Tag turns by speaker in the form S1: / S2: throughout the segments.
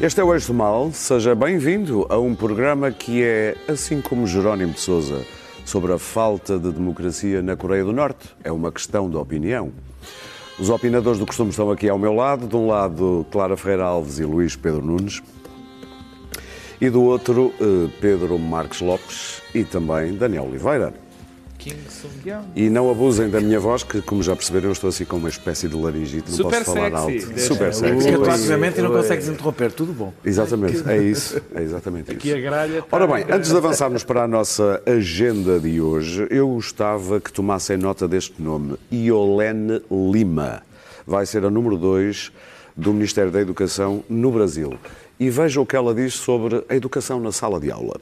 S1: Este é o Eixo do Mal. Seja bem-vindo a um programa que é, assim como Jerónimo de Souza, sobre a falta de democracia na Coreia do Norte. É uma questão de opinião. Os opinadores do costume estão aqui ao meu lado. De um lado, Clara Ferreira Alves e Luís Pedro Nunes. E do outro, eh, Pedro Marques Lopes e também Daniel Oliveira. E não abusem da minha voz, que, como já perceberam, eu estou assim com uma espécie de laringite, não
S2: Super
S1: posso falar
S2: sexy.
S1: alto.
S2: Deixa-
S1: Super sexy.
S3: E não consegues interromper, tudo bom.
S1: Exatamente, é isso. É exatamente
S2: Aqui a
S1: isso.
S2: gralha está
S1: Ora bem, antes de avançarmos para a nossa agenda de hoje, eu gostava que tomassem nota deste nome, Iolene Lima. Vai ser a número 2 do Ministério da Educação no Brasil. E veja o que ela diz sobre a educação na sala de aula.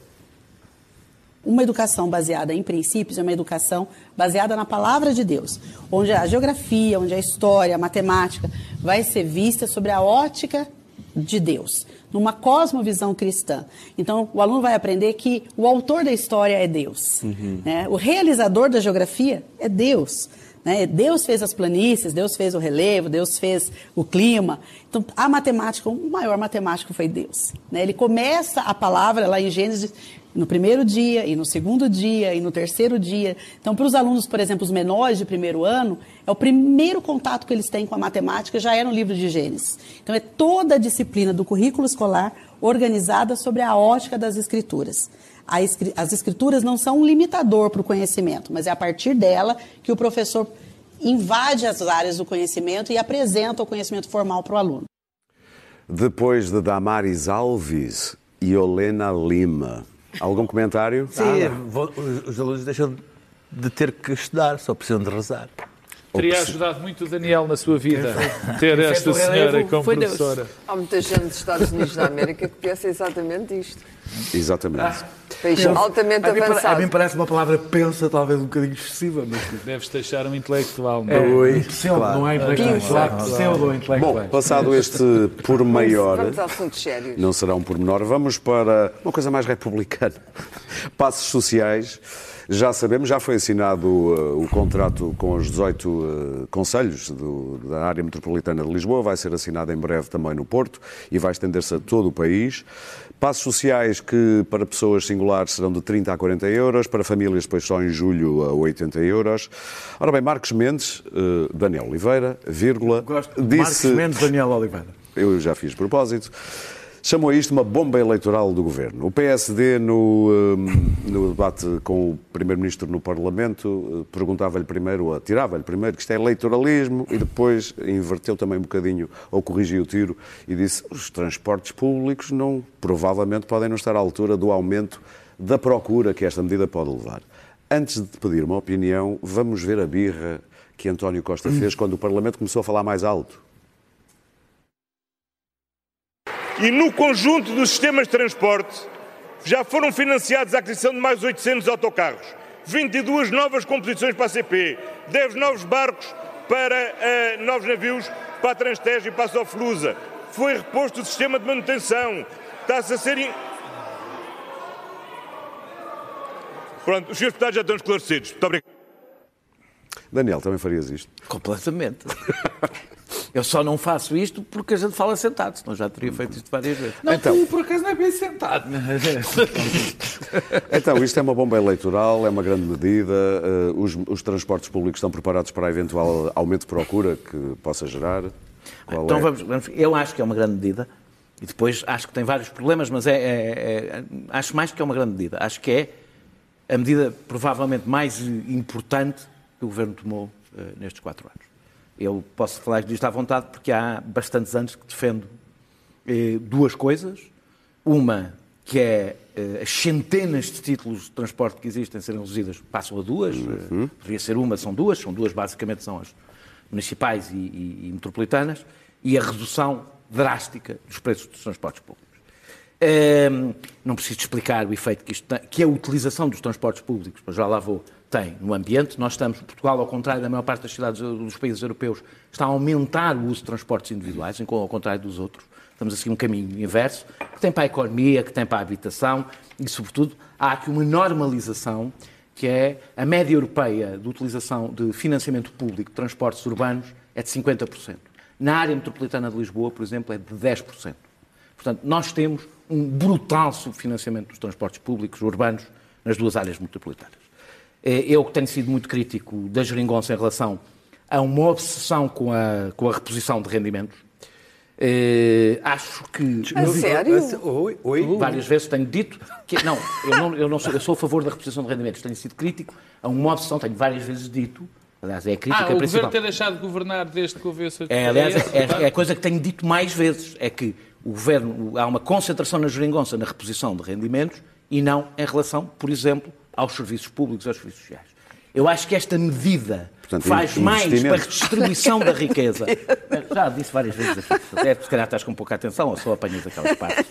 S4: Uma educação baseada em princípios é uma educação baseada na palavra de Deus, onde a geografia, onde a história, a matemática vai ser vista sobre a ótica de Deus, numa cosmovisão cristã. Então, o aluno vai aprender que o autor da história é Deus, né? o realizador da geografia é Deus. né? Deus fez as planícies, Deus fez o relevo, Deus fez o clima. Então, a matemática, o maior matemático foi Deus. né? Ele começa a palavra lá em Gênesis no primeiro dia, e no segundo dia, e no terceiro dia. Então, para os alunos, por exemplo, os menores de primeiro ano, é o primeiro contato que eles têm com a matemática, já é no livro de Gênesis. Então, é toda a disciplina do currículo escolar organizada sobre a ótica das escrituras. As escrituras não são um limitador para o conhecimento, mas é a partir dela que o professor invade as áreas do conhecimento e apresenta o conhecimento formal para o aluno.
S1: Depois de Damaris Alves e Olena Lima. Algum comentário?
S3: Sim, vou- os, os alunos deixam de ter que estudar, só precisam de rezar.
S2: Teria ajudado muito o Daniel na sua vida ter esta senhora como
S3: Foi Deus.
S2: professora.
S5: Há muita gente dos Estados Unidos da América que pensa exatamente isto.
S1: Exatamente.
S5: País altamente
S3: a, mim, pare- a
S5: avançado.
S3: mim parece uma palavra pensa, talvez um bocadinho excessiva, mas.
S2: Deves deixar um intelectual. não
S3: É,
S2: é?
S3: Oi.
S6: Pseudo, não é intelectual.
S5: Claro,
S6: Pseudo-intelectual.
S1: Bom, passado este
S5: Vamos a assuntos sérios.
S1: não será um pormenor, vamos para uma coisa mais republicana. Passos sociais. Já sabemos, já foi assinado uh, o contrato com os 18 uh, conselhos do- da área metropolitana de Lisboa, vai ser assinado em breve também no Porto e vai estender-se a todo o país. Passos sociais que para pessoas singulares serão de 30 a 40 euros, para famílias depois só em julho a 80 euros. Ora bem, Marcos Mendes, uh, Daniel Oliveira, vírgula,
S3: Gosto.
S1: disse...
S3: Marcos Mendes, Daniel Oliveira.
S1: Eu já fiz propósito. Chamou isto uma bomba eleitoral do governo. O PSD, no, hum, no debate com o Primeiro-Ministro no Parlamento, eh, perguntava-lhe primeiro, ou tirava-lhe primeiro que isto é eleitoralismo e depois inverteu também um bocadinho, ou corrigiu o tiro e disse os transportes públicos não, provavelmente podem não estar à altura do aumento da procura que esta medida pode levar. Antes de pedir uma opinião, vamos ver a birra que António Costa fez quando o Parlamento começou a falar mais alto.
S7: E no conjunto dos sistemas de transporte já foram financiados a aquisição de mais 800 autocarros, 22 novas composições para a CP, 10 novos barcos para eh, novos navios para a Transtejo e para a Soflusa. Foi reposto o sistema de manutenção. Está-se a ser. in- Pronto, os senhores deputados já estão esclarecidos. Muito obrigado.
S1: Daniel, também farias isto?
S3: Completamente. Eu só não faço isto porque a gente fala sentado, senão já teria feito isto várias vezes.
S2: Não,
S1: Então.
S2: tu por acaso não é bem sentado.
S1: Então, isto é uma bomba eleitoral, é uma grande medida. eh, Os, os transportes públicos estão preparados para a eventual aumento de procura que possa gerar. Qual
S3: Então
S1: é?
S3: vamos, vamos- eu acho que é uma grande medida e depois acho que tem vários problemas, mas é, é- é- acho mais que é uma grande medida. Acho que é a medida provavelmente mais importante que o Governo tomou eh, nestes quatro anos. Eu posso falar disto à vontade porque há bastantes anos que defendo eh, duas coisas. Uma, que é eh, as centenas de títulos de transporte que existem serem reduzidas, passam a duas. Eh, Poderia ser uma, são duas. São duas, basicamente, são as municipais e, e- e metropolitanas. E a redução drástica dos preços dos transportes públicos. Ehm, não preciso explicar o efeito que isto tem, que a utilização dos transportes públicos, mas já lá vou, tem no ambiente. Nós estamos, Portugal, ao contrário da maior parte das cidades dos países europeus, está a aumentar o uso de transportes individuais, ao contrário dos outros. Estamos a seguir um caminho inverso, que tem para a economia, que tem para a habitação e, sobretudo, há aqui uma normalização que é a média europeia de utilização de financiamento público de transportes urbanos é de 50%. Na área metropolitana de Lisboa, por exemplo, é de 10%. Portanto, nós temos um brutal subfinanciamento dos transportes públicos urbanos nas duas áreas metropolitanas. Eh, Eu que tenho sido muito crítico da geringonça em relação a uma obsessão com a, com a reposição de rendimentos. Eh, acho que
S5: A sério?
S6: Oi, oi.
S3: várias vezes tenho dito que não, eu não, eu não sou, eu sou a favor da reposição de rendimentos. Tenho sido crítico a uma obsessão, tenho várias vezes dito, aliás, é a crítica
S2: Ah, o
S3: principal.
S2: governo ter deixado de governar desde que houve esse...
S3: É, aliás, é, é a coisa que tenho dito mais vezes, é que o governo, há uma concentração na geringonça na reposição de rendimentos e não em relação, por exemplo, aos serviços públicos, aos serviços sociais. Eu acho que esta medida
S1: Portanto,
S3: faz mais para a redistribuição da riqueza. Já disse várias vezes aqui. Até se calhar estás com pouca atenção ou só apanhas aquelas partes.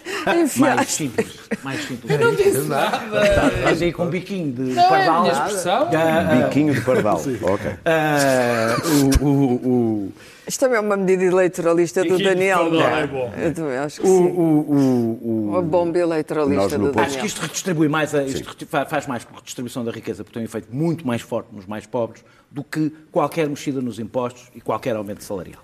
S3: Mais simples. Mais simples. Eu não disse nada. Estás aí com um biquinho de
S2: Não, é a
S3: pardal.
S2: minha expressão.
S3: Ah,
S1: Biquinho de pardal. ok.
S3: ah, o- o- o-
S5: Isto também é uma medida eleitoralista do Daniel. não é?
S2: bom.
S5: Eu também acho que
S3: o-
S5: sim.
S3: o- o- o-
S5: Uma bomba eleitoralista do
S1: ponto-
S3: Acho que
S5: Daniel.
S3: isto redistribui mais, a, isto faz mais por redistribuição da riqueza, porque tem um efeito muito mais forte nos mais pobres do que qualquer mexida nos impostos e qualquer aumento salarial.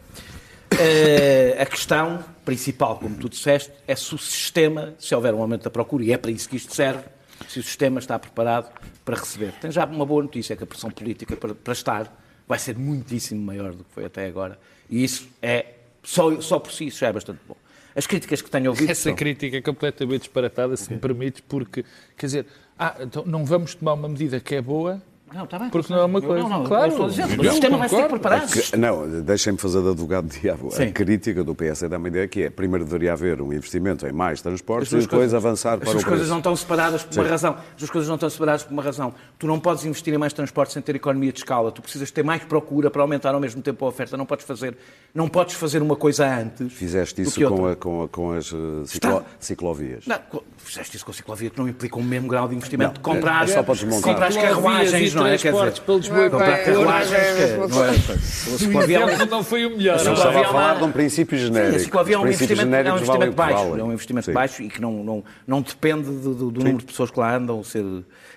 S3: Eh, a questão principal, como tu disseste, é se o sistema, se houver um aumento da procura, e é para isso que isto serve, se o sistema está preparado para receber. Tem já uma boa notícia, é que a pressão política para, para estar vai ser muitíssimo maior do que foi até agora. E isso é, só, só por si, isso já é bastante bom. As críticas que tenho ouvido
S2: Essa
S3: são...
S2: crítica é completamente disparatada, se me permites, porque, quer dizer, ah, então não vamos tomar uma medida que é boa,
S3: Não, está bem.
S2: Porque não é uma coisa.
S3: Não, não,
S2: Claro.
S3: estou
S2: Eu
S3: o sistema vai ser preparado.
S1: Que- Não, deixem-me fazer de advogado de diabo.
S3: Sim.
S1: A crítica do PS dá uma ideia que é, primeiro deveria haver um investimento em mais transportes e depois
S3: coisas-
S1: avançar
S3: As
S1: para o
S3: duas coisas
S1: preço.
S3: não estão separadas por uma razão. As coisas não estão separadas por uma razão. Tu não podes investir em mais transporte sem ter economia de escala. Tu precisas ter mais procura para aumentar ao mesmo tempo a oferta. Não podes fazer, não podes fazer uma coisa antes.
S1: Fizeste
S3: do
S1: isso
S3: que
S1: com, a- com, a- com as eh, ciclo- ciclovias.
S3: Não, fizeste isso com a ciclovia que não implica o mesmo grau de investimento.
S1: Não,
S3: comprar,
S1: é só para desmontar.
S3: comprar as carruagens,
S2: e
S3: não é? Quer dizer,
S2: para Lisboa
S5: é
S3: comprar carruagens,
S5: não é
S3: é.
S2: O
S3: é
S2: exemplo não foi o melhor.
S3: Ciclovia
S1: estava a
S3: é
S1: falar de um princípio genérico.
S3: a ciclovia é um investimento, é um
S1: o
S3: investimento baixo, é um investimento baixo e que não, não, não depende do, número de pessoas que lá andam ser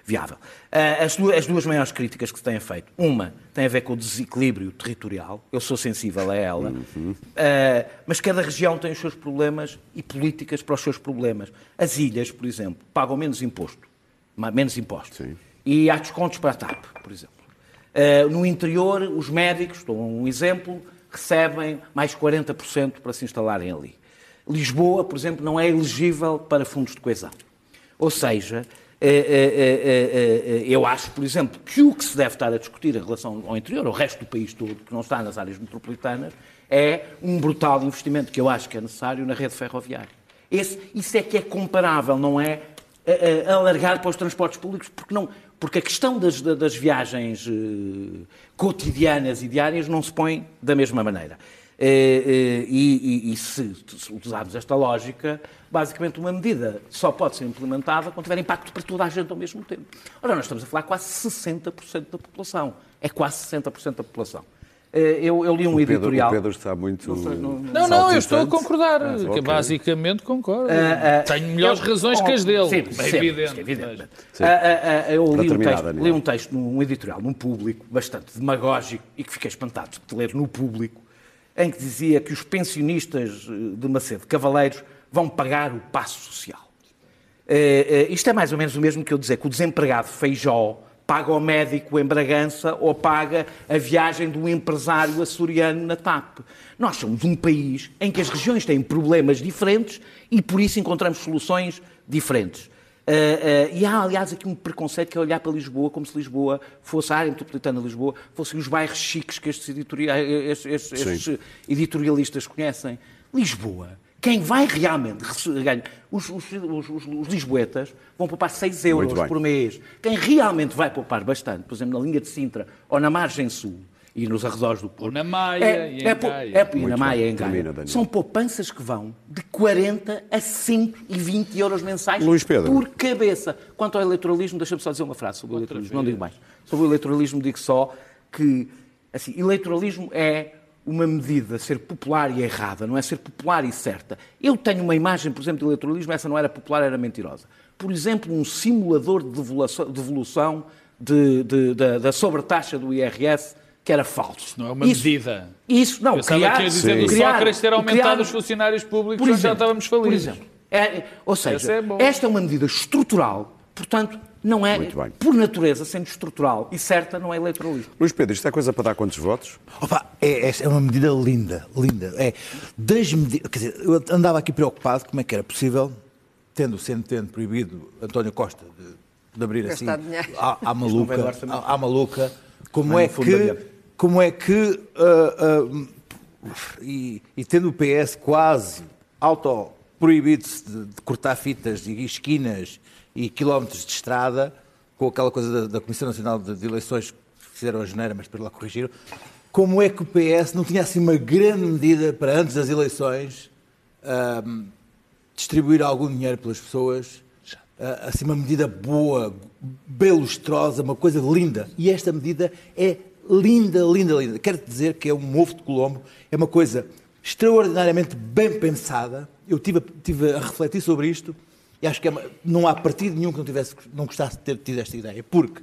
S3: viável. Ah, as, duas, as duas maiores críticas que se têm feito, uma tem a ver com o desequilíbrio territorial, eu sou sensível a ela,
S1: Uhum.
S3: Ah, mas cada região tem os seus problemas e políticas para os seus problemas. As ilhas, por exemplo, pagam menos imposto, menos impostos.
S1: Sim.
S3: E há descontos para a TAP, por exemplo. Uh, no interior, os médicos, dou um exemplo, recebem mais 40% para se instalarem ali. Lisboa, por exemplo, não é elegível para fundos de coesão. Ou seja, eh, eh, eu acho, por exemplo, que o que se deve estar a discutir em relação ao interior, ao resto do país todo, que não está nas áreas metropolitanas, é um brutal investimento que eu acho que é necessário na rede ferroviária. Esse, isso é que é comparável, não é alargar para os transportes públicos, porque, não, porque a questão das, da- das viagens eh, cotidianas e diárias não se põe da mesma maneira. Eh, eh, e, e- e se, se usarmos esta lógica, basicamente uma medida só pode ser implementada quando tiver impacto para toda a gente ao mesmo tempo. Ora, nós estamos a falar quase 60% da população. É quase 60% da população. Eh, eu, eu li um
S1: O Pedro,
S3: editorial.
S1: o Pedro está muito.
S2: Não, não, eu estou a concordar.
S1: Ah,
S2: que
S1: ok.
S2: basicamente concordo.
S3: Ah,
S2: Tenho melhores
S3: eu-
S2: razões que as dele.
S3: Sim,
S2: é
S3: sempre,
S2: evidente.
S3: é evidente.
S1: Sim.
S3: Eu li um, texto, li um texto num editorial, num público, bastante demagógico e que fiquei espantado de ler no público, em que dizia que os pensionistas eh, de Macedo Cavaleiros vão pagar o passo social. Eh, eh, isto é mais ou menos o mesmo que eu dizer que o desempregado Feijó paga ao médico em Bragança ou paga a viagem do empresário açoriano na TAP. Nós somos um país em que as regiões têm problemas diferentes e por isso encontramos soluções diferentes. Eh, eh, e há, aliás, aqui um preconceito que é olhar para Lisboa como se Lisboa fosse a área metropolitana de Lisboa, fossem os bairros chiques que estes, editoria- estes- estes- estes editorialistas conhecem. Lisboa, quem vai realmente rece- ganha, os, os- os- os- os lisboetas vão poupar 6 euros por mês. Quem realmente vai poupar bastante, por exemplo, na linha de Sintra ou na margem sul e nos arredores do Porto.
S2: Ou na Maia
S3: é,
S2: e em
S3: é,
S2: Gaia.
S3: é- e na Maia
S1: bem.
S3: em Gaia.
S1: Termina.
S3: São poupanças que vão de 40 a 120 euros mensais
S1: Luís Pedro.
S3: por cabeça. Quanto ao eleitoralismo, deixa-me só dizer uma frase sobre o eleitoralismo, não digo mais. Sobre o eleitoralismo digo só que, assim, eleitoralismo é uma medida ser popular e errada, não é ser popular e certa. Eu tenho uma imagem, por exemplo, de eleitoralismo, essa não era popular, era mentirosa. Por exemplo, um simulador de devolução, devolução de- de- da, sobretaxa do IRS que era falso.
S2: Não é uma
S3: Isso-
S2: medida.
S3: Isso, não,
S2: Pensava
S3: criar,
S2: que ia dizer do Sócrates ter aumentado
S3: criar-
S2: os funcionários públicos,
S3: por exemplo,
S2: já estávamos
S3: por
S2: falidos.
S3: exemplo. É, ou seja,
S2: é
S3: esta é uma medida estrutural, portanto, não é, por natureza, sendo estrutural e certa, não é eleitoralista.
S1: Luís Pedro, isto é coisa para dar quantos votos?
S6: Opa, é, é- é uma medida linda, linda. É das medidas. Quer dizer, eu andava aqui preocupado como é que era possível, tendo sendo tendo proibido António Costa de, de abrir assim
S5: Gastar dinheiro.
S6: à, maluca, à, à maluca, como é que, como é que ah, ah, e, e tendo o PS quase auto proibido-se de, de cortar fitas e esquinas e quilómetros de estrada, com aquela coisa da, da Comissão Nacional de, de Eleições que fizeram a janeira, mas depois lá corrigiram, como é que o PS não tinha assim uma grande medida para antes das eleições ahm, distribuir algum dinheiro pelas pessoas, ah, assim uma medida boa, bem lustrosa, uma coisa linda. E esta medida é linda, linda, linda. Quero dizer que é um ovo de Colombo, é uma coisa extraordinariamente bem pensada. Eu tive, tive a refletir sobre isto e acho que é não há partido nenhum que não, tivesse, não gostasse de ter tido esta ideia, porque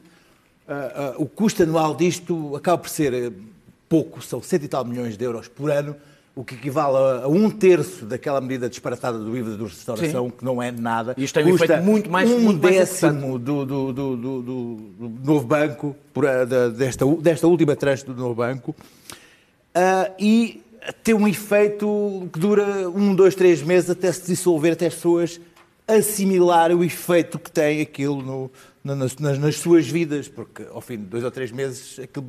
S6: ah, ah, o custo anual disto acaba por ser eh, pouco, são 100 e tal milhões de euros por ano, o que equivale a, um terço daquela medida disparatada do IVA de restauração, que não é nada.
S3: Isto tem um
S6: Custa
S3: efeito muito mais-
S6: um
S3: muito mais
S6: décimo do, do, do, do- novo banco, por, ah, da- desta, desta última tranche do novo banco, Ah, e tem um efeito que dura um, dois, três meses até se dissolver, até as pessoas assimilar o efeito que tem aquilo no- na- nas, nas- suas vidas, porque ao fim de dois ou três meses aquilo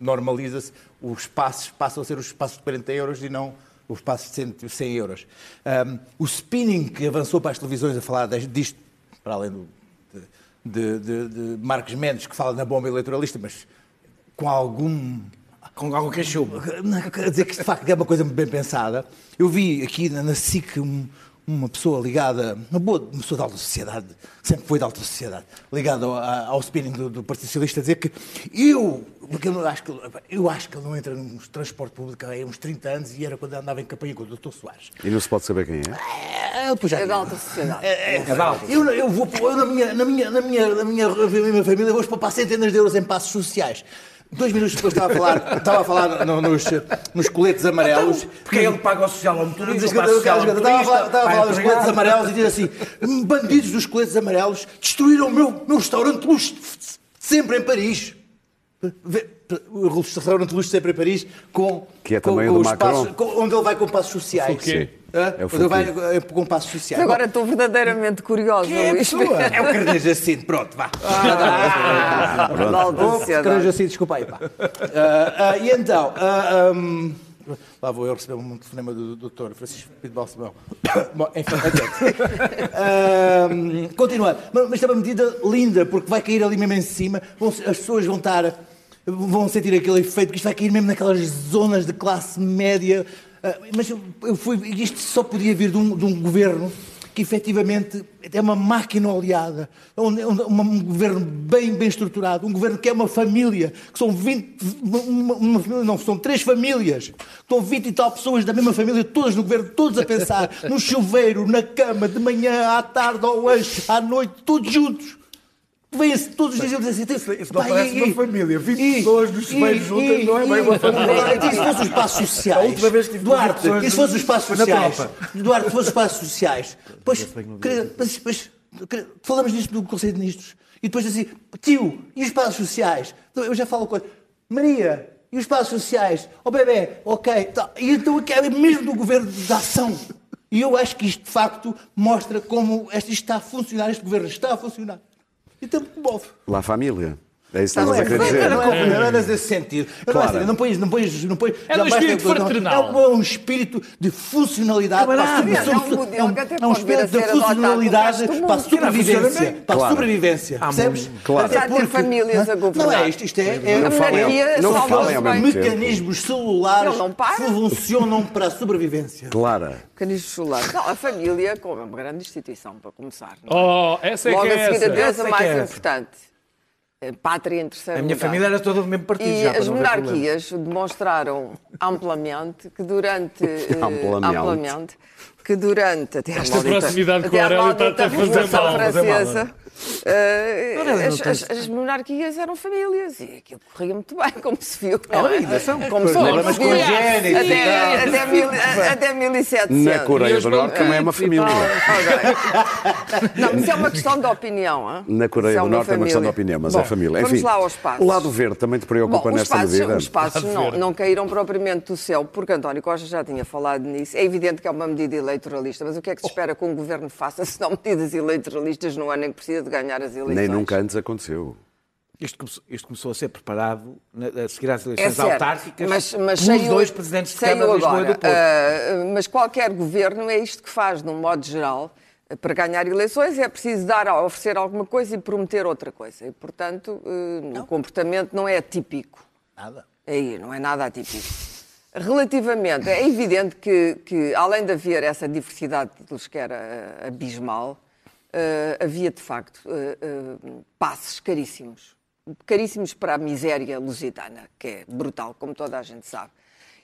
S6: normaliza-se, os passos passam a ser os passos de 40 euros e não os passos de 100, 100 euros. Ahm, o spinning que avançou para as televisões a falar disto, para além do, de, de- de Marcos Mendes, que fala na bomba eleitoralista, mas com algum
S3: Com algo que chuva.
S6: não, quer dizer que de facto é uma coisa bem pensada. Eu vi aqui na SIC um- uma pessoa ligada, uma boa uma pessoa da alta sociedade, sempre foi da alta sociedade, ligada ao, ao spinning do, do Partido Socialista, a dizer que eu, porque eu, acho que, eu acho que ele não entra no transporte público há uns 30 anos e era quando andava em campanha com o Dr. Soares.
S1: E não se pode saber quem é?
S6: É, já
S5: É da alta sociedade.
S6: É, é, eu, eu vou eu na minha, na minha, na minha, na minha, na minha família vou poupar centenas de euros em passos sociais. Dois minutos depois estava a falar, estava a falar no- nos, nos coletes amarelos.
S3: Porque ele paga o social ao motorista,
S6: Estava a falar- estava a falar dos coletes amarelos e diz assim: bandidos dos coletes amarelos destruíram o meu, meu restaurante de luxo sempre em Paris. Vê- O restaurante de luxo sempre em Paris, com,
S1: Que é
S6: com,
S1: também
S6: com
S1: o do
S6: os passos- com- onde ele vai com passos sociais.
S2: Fouquet.
S6: Hã?
S1: É o
S6: Onde ele vai eh, com passos sociais.
S5: Agora estou verdadeiramente curiosa,
S6: é
S5: Luís.
S6: É o Carneiro Jacinto, pronto, vá.
S5: Ah, da alta
S6: Carneiro. Jacinto, desculpa aí, pá. Ah, ah, e então, ah, ahm, lá vou eu receber um telefonema do doutor Francisco Pinto Balsemão. Bom, enfim, adiante. Continuando, mas mas é uma medida linda, porque vai cair ali mesmo em cima, vão- as pessoas vão estar, vão sentir aquele efeito, que isto vai cair mesmo naquelas zonas de classe média. Ah, mas eu, eu fui, isto só podia vir de um, de um governo que efetivamente é uma máquina oleada, um, governo bem, bem estruturado, um governo que é uma família, que são 20, uma, uma não, são três famílias, estão 20 e tal pessoas da mesma família, todas no governo, todos a pensar no chuveiro, na cama, de manhã, à tarde, ao lanche, à noite, todos juntos. Vêm-se todos os dias e dizem assim,
S8: Isso não parece uma família. 20 pessoas nos chuveiros juntas não é bem uma família.
S6: E se fossem os espaços sociais?
S8: A última vez que
S6: Duarte, e se fossem os espaços sociais? Duarte, se fossem os espaços sociais? Pois, mas, mas, falamos disto no Conselho de Ministros. E depois assim, tio, e os espaços sociais? Então, Eu já falo com Maria, e os espaços sociais? Ó bebê, ok. tá. E então aqui é mesmo do governo da ação. E eu acho que isto, de facto, mostra como isto está a funcionar, este governo está a funcionar. Então, move.
S1: La Família. É isso que
S6: Não
S1: estavas
S6: é,
S1: a querer
S6: não
S1: dizer.
S6: é, não é, não é nesse sentido. Eu
S1: Claro.
S6: Não, é, não pões, não pões, não pões.
S2: É no
S6: basta-
S2: espírito
S6: não,
S2: fraternal.
S6: É um, é um espírito de funcionalidade para a sobre-
S5: é um
S6: é um- é um espírito de funcionalidade para a
S5: não
S6: sobrevivência. Para a
S1: Claro.
S6: sobrevivência. Percebes?
S1: Claro.
S5: Já ter famílias a
S6: Não
S5: governar.
S6: é isto, isto é, é
S1: Não falem não falem ao mesmo tempo.
S6: mecanismos celulares
S5: não
S6: funcionam para a sobrevivência.
S1: Clara.
S5: Canis solar. Não, a família, como é uma grande instituição, para começar. não é?
S2: Oh, essa é
S5: Logo
S2: que é
S5: a seguir a
S2: essa.
S5: Deus,
S3: Essa
S5: a
S3: é
S5: mais
S3: é essa.
S5: importante. A pátria em terceiro
S3: A minha
S5: lugar.
S3: família era toda do mesmo partido
S5: E
S3: já,
S5: as monarquias demonstraram amplamente que durante eh,
S1: Amplamente.
S5: amplamente que durante até a
S2: Esta
S5: maldita-
S2: proximidade com
S5: até a
S2: Aurélio está-te
S5: maldita
S2: a fazer
S5: Revolução francesa
S3: não
S5: as, as- as monarquias eram famílias e aquilo corria muito bem, como se viu. não
S3: Ora,
S5: é?
S3: ainda são.
S5: Como
S6: Problemas
S5: viu.
S6: congénitos e
S5: Até, até, mil, até 1700.
S1: Na Coreia do Norte também é uma
S3: e
S1: família.
S5: Não, mas é uma questão de opinião. hã?
S1: Na Coreia
S5: Isso
S1: do Norte é uma questão de opinião, mas
S5: Bom,
S1: é família.
S5: Vamos
S1: Enfim,
S5: lá aos passos.
S1: O lado verde também te preocupa
S5: Bom,
S1: nesta
S5: passos,
S1: medida?
S5: os passos não, não caíram propriamente do céu, porque António Costa já tinha falado nisso. É evidente que é uma medida eleitoralista, mas o que é que se espera que um governo faça se não medidas eleitoralistas no ano em que precisa de ganhar as eleições?
S1: Nem nunca antes aconteceu.
S3: Isto começou, isto começou a ser preparado na- a seguir às
S5: É
S3: eleições
S5: certo,
S3: autárquicas
S5: mas, mas
S3: pelos
S5: saiu-
S3: dois presidentes de Câmara de Lisboa e do Porto.
S5: Ah, mas qualquer governo é isto que faz, de um modo geral. Para ganhar eleições é preciso dar, oferecer alguma coisa e prometer outra coisa. E, portanto, eh, o comportamento não é atípico.
S6: Nada.
S5: Aí, não é nada atípico. Relativamente, é evidente que, que, além de haver essa diversidade de títulos que era eh, abismal, havia de facto eh, eh, passes caríssimos. Caríssimos para a miséria lusitana, que é brutal, como toda a gente sabe.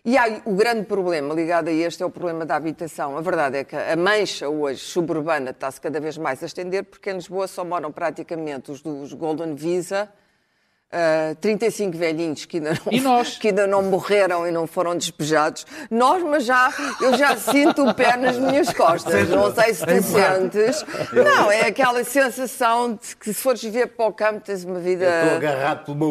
S5: E há o grande problema ligado a este é o problema da habitação. A verdade é que a mancha hoje suburbana está-se cada vez mais a estender, porque em Lisboa só moram praticamente os dos Golden Visa, ah, 35 velhinhos que ainda, não,
S2: E nós?
S5: que ainda não morreram e não foram despejados. Nós, mas já, eu já sinto o pé nas minhas costas. Não sei se tu sentes. Não, é aquela sensação de que se fores viver para o campo tens uma vida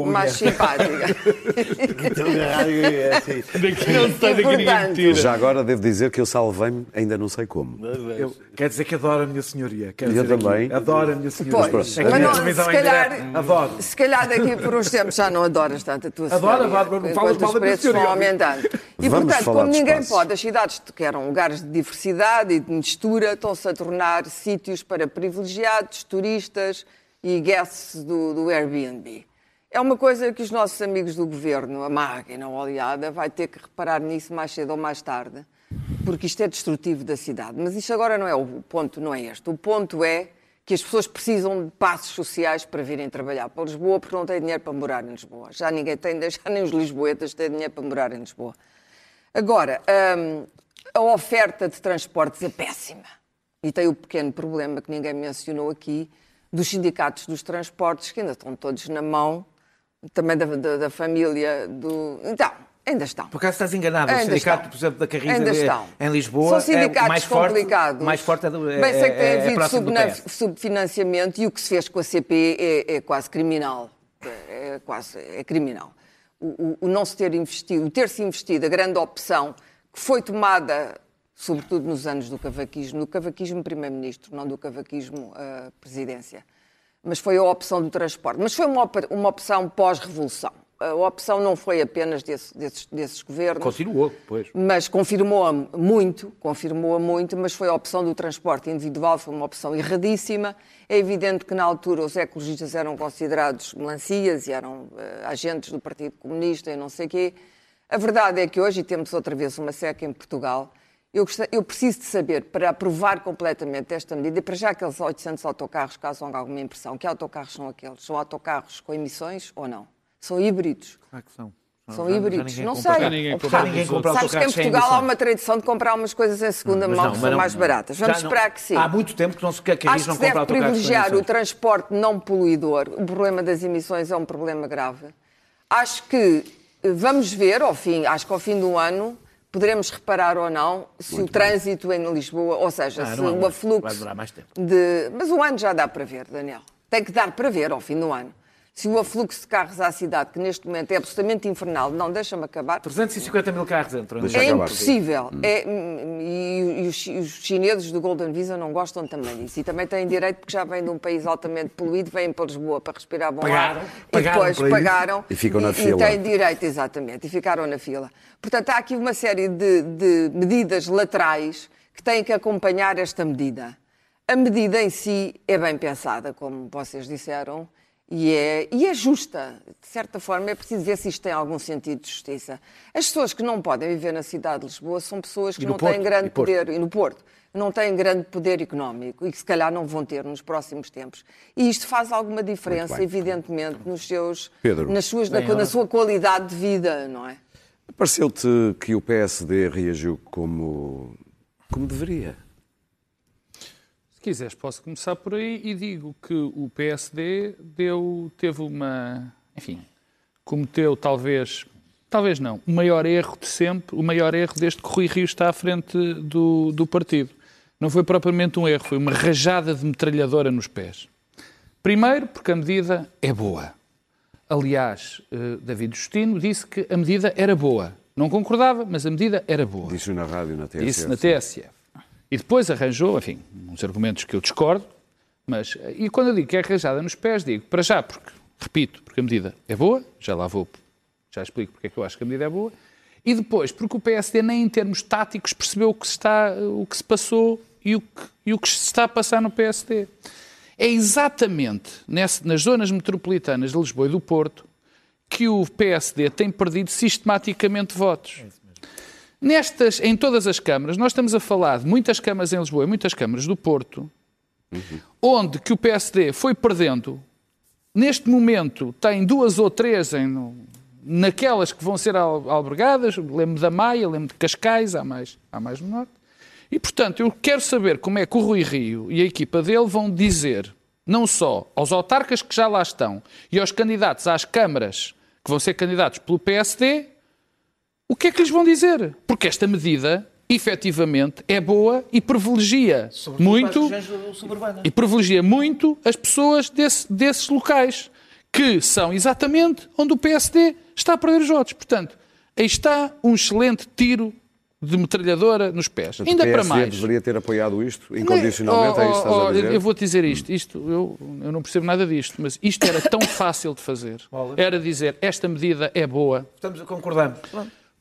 S5: mais simpática.
S6: Estou agarrado é assim.
S2: Daqui não daqui ninguém tira.
S1: Já agora devo dizer que eu salvei-me, ainda não sei como.
S3: Eu- quer dizer que adoro a minha senhoria. Quero
S1: Eu
S3: dizer aqui,
S1: também.
S3: Adoro a minha senhoria.
S5: Pois,
S3: A
S5: mas
S3: minha
S5: não, se calhar-
S3: Adoro.
S5: Se calhar daqui por uns tempos já não adoras tanto a tua
S3: Adoro,
S5: senhoria,
S3: adoro, não falas mal da minha
S5: vão aumentando. E,
S1: Vamos
S5: portanto, como ninguém pode, as cidades que eram lugares de diversidade e de mistura estão-se a tornar sítios para privilegiados, turistas e guests do, do Airbnb. É uma coisa que os nossos amigos do governo, a máquina oleada, vai ter que reparar nisso mais cedo ou mais tarde, porque isto é destrutivo da cidade. Mas isto agora não é o ponto, não é este. O ponto é que as pessoas precisam de passos sociais para virem trabalhar para Lisboa, porque não têm dinheiro para morar em Lisboa. Já ninguém tem, já nem os lisboetas têm dinheiro para morar em Lisboa. Agora, hum, a oferta de transportes é péssima. E tem o pequeno problema que ninguém mencionou aqui, dos sindicatos dos transportes, que ainda estão todos na mão, também da, da- da família do. Então, ainda estão.
S3: Por acaso estás enganado. O
S5: Ainda
S3: sindicato,
S5: estão.
S3: por exemplo, da Carris
S5: Ainda
S3: em-
S5: estão.
S3: em Lisboa
S5: São sindicatos
S3: é mais forte,
S5: complicados.
S3: mais forte é, do, é,
S5: Bem, sei que tem
S3: é, é
S5: havido
S3: PS.
S5: subfinanciamento e o que se fez com a CP é, é quase criminal. É quase é criminal. O, o- o não se ter investido, o ter-se investido, a grande opção que foi tomada, sobretudo nos anos do cavaquismo, do cavaquismo primeiro-ministro, não do cavaquismo ah, presidência, mas foi a opção do transporte. Mas foi uma, op- uma opção pós-revolução. A opção não foi apenas desse- desses, desses governos.
S3: Continuou, pois.
S5: Mas confirmou-a muito, confirmou-a muito, mas foi a opção do transporte individual, foi uma opção erradíssima. É evidente que na altura os ecologistas eram considerados melancias e eram eh, agentes do Partido Comunista e não sei quê. A verdade é que hoje, e temos outra vez uma seca em Portugal, eu, eu preciso de saber, para aprovar completamente esta medida, e para já aqueles 800 autocarros causam alguma impressão, que autocarros são aqueles? São autocarros com emissões ou não? São híbridos?
S3: Claro que são.
S5: São
S3: Já- já
S5: híbridos,
S3: ninguém
S5: não
S3: compra-
S5: sei.
S2: Já ninguém
S3: Já
S2: compra
S3: ninguém compra
S5: Sabes que em Portugal há uma tradição de comprar umas coisas em segunda
S3: Mas
S5: mão
S3: não,
S5: que são
S3: não-
S5: mais baratas. Vamos
S3: já não-
S5: esperar que sim.
S3: Há muito tempo que não se que a Carris
S5: Acho que
S3: não
S5: se deve privilegiar o transporte não poluidor. O problema das emissões é um problema grave. Acho que eh, vamos ver, ao fim, acho que ao fim do ano, poderemos reparar ou não se o trânsito em Lisboa, ou seja,
S3: Ah,
S5: se
S3: não
S5: o
S3: muito.
S5: afluxo
S3: Vai demorar mais tempo.
S5: de. Mas o ano já dá para ver, Daniel. Tem que dar para ver ao fim do ano. Se o afluxo de carros à cidade, que neste momento é absolutamente infernal, não deixa-me acabar.
S3: 350 mil carros entram.
S1: Deixa
S5: É
S1: acabar.
S5: impossível. É, hum, e, e os, os chineses do Golden Visa não gostam também disso. E também têm direito, porque já vêm de um país altamente poluído, vêm para Lisboa para respirar bom
S3: Pagaram,
S5: ar.
S3: pagaram
S5: e depois pagaram.
S1: E ficam na
S5: e,
S1: fila.
S5: E têm direito, exatamente. E ficaram na fila. Portanto, há aqui uma série de, de medidas laterais que têm que acompanhar esta medida. A medida em si é bem pensada, como vocês disseram, e é, e é justa. De certa forma, é preciso ver se isto tem algum sentido de justiça. As pessoas que não podem viver na cidade de Lisboa são pessoas que não
S3: Porto,
S5: têm grande
S3: e
S5: poder, e no Porto, não têm grande poder económico e que se calhar não vão ter nos próximos tempos. E isto faz alguma diferença, evidentemente, nos seus,
S1: Pedro.
S5: nas suas, na, na sua qualidade de vida, não é?
S1: Pareceu-te que o PSD reagiu como, como deveria?
S2: Se quiseres, posso começar por aí e digo que o PSD deu, teve uma. Enfim, cometeu talvez. Talvez não. O maior erro de sempre, o maior erro desde que Rui Rio está à frente do, do partido. Não foi propriamente um erro, foi uma rajada de metralhadora nos pés. Primeiro, porque a medida é boa. Aliás, eh, David Justino disse que a medida era boa. Não concordava, mas a medida era boa.
S1: Disse na rádio, na TSF.
S2: Disse na TSF. E depois arranjou, enfim, uns argumentos que eu discordo, mas. E quando eu digo que é arranjada nos pés, digo para já, porque, repito, porque a medida é boa, já lá vou, já explico porque é que eu acho que a medida é boa, e depois porque o PSD nem em termos táticos percebeu o que está, o que se passou e o que, e o que se está a passar no PSD. É exatamente nesse, nas zonas metropolitanas de Lisboa e do Porto que o PSD tem perdido sistematicamente votos. Nestas, em todas as câmaras, nós estamos a falar de muitas câmaras em Lisboa e muitas câmaras do Porto, onde que o PSD foi perdendo. Neste momento tem duas ou três em, naquelas que vão ser al- albergadas, lembro da Maia, lembro de Cascais, há mais, há mais no Norte. E, portanto, eu quero saber como é que o Rui Rio e a equipa dele vão dizer, não só aos autarcas que já lá estão e aos candidatos às câmaras que vão ser candidatos pelo PSD, o que é que lhes vão dizer? Porque esta medida, efetivamente, é boa e privilegia muito e privilegia muito as pessoas desse- desses locais, que são exatamente onde o PSD está a perder os votos. Portanto, aí está um excelente tiro de metralhadora nos pés. Ainda
S1: o PSD
S2: para mais.
S1: deveria ter apoiado isto incondicionalmente,
S2: Oh,
S1: é isso que estás
S2: oh,
S1: a
S2: oh,
S1: dizer?
S2: Eu vou-te dizer isto. isto eu, eu não percebo nada disto, mas isto era tão fácil de fazer. Era dizer, esta medida é boa,
S3: Estamos, concordamos.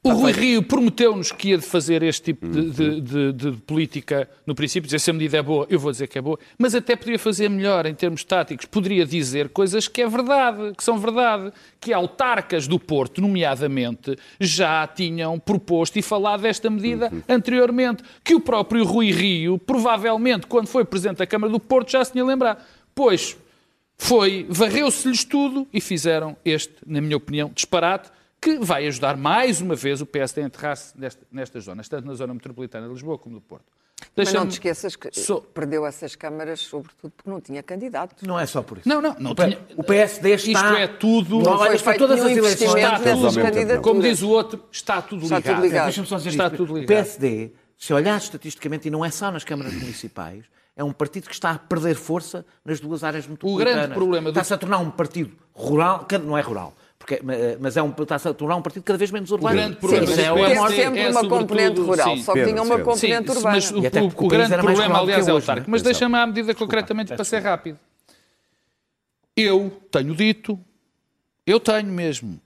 S2: O Rui Rio prometeu-nos que ia fazer este tipo de, de- de- de política no princípio, dizer se a medida é boa, eu vou dizer que é boa, mas até poderia fazer melhor em termos táticos, poderia dizer coisas que é verdade, que são verdade, que autarcas do Porto, nomeadamente, já tinham proposto e falado desta medida anteriormente, que o próprio Rui Rio, provavelmente, quando foi Presidente da Câmara do Porto, já se tinha lembrado. Pois, foi, varreu-se-lhes tudo e fizeram este, na minha opinião, disparate, que vai ajudar mais uma vez o PSD a enterrar-se nesta, nestas zonas, tanto na zona metropolitana de Lisboa como do Porto.
S5: Mas não te esqueças que
S2: Só-
S5: perdeu essas câmaras, sobretudo porque não tinha candidatos.
S3: Não é só por isso.
S2: Não, não, não
S3: O
S2: tinha-
S3: o PSD está...
S2: Isto é tudo...
S3: Não,
S5: foi
S3: olha, para
S5: feito
S3: todas as eleições...
S2: Está tudo, como diz o outro, está tudo
S5: Está
S2: ligado.
S5: tudo ligado.
S3: Deixa-me só dizer
S2: Está
S3: isto.
S2: tudo
S3: O
S2: ligado.
S3: PSD, se olhar estatisticamente, e não é só nas câmaras municipais, é um partido que está a perder força nas duas áreas metropolitanas.
S2: grande problema do-
S3: Está-se a tornar um partido rural, que não é rural, porque, mas é um, está-se a tornar um partido cada vez menos urbano.
S2: grande problema
S3: Sim, isso é
S2: PSD
S3: morte.
S5: sempre
S2: é
S5: uma componente rural,
S2: sim.
S5: só que tinha uma
S1: Pedro.
S5: componente
S2: Sim,
S5: urbana.
S2: mas o,
S3: E
S2: o- o
S3: o
S2: grande problema, aliás, é
S3: é
S2: o autarco.
S3: né?
S2: Mas deixa-me à medida concretamente para ser rápido. Eu tenho dito, eu tenho mesmo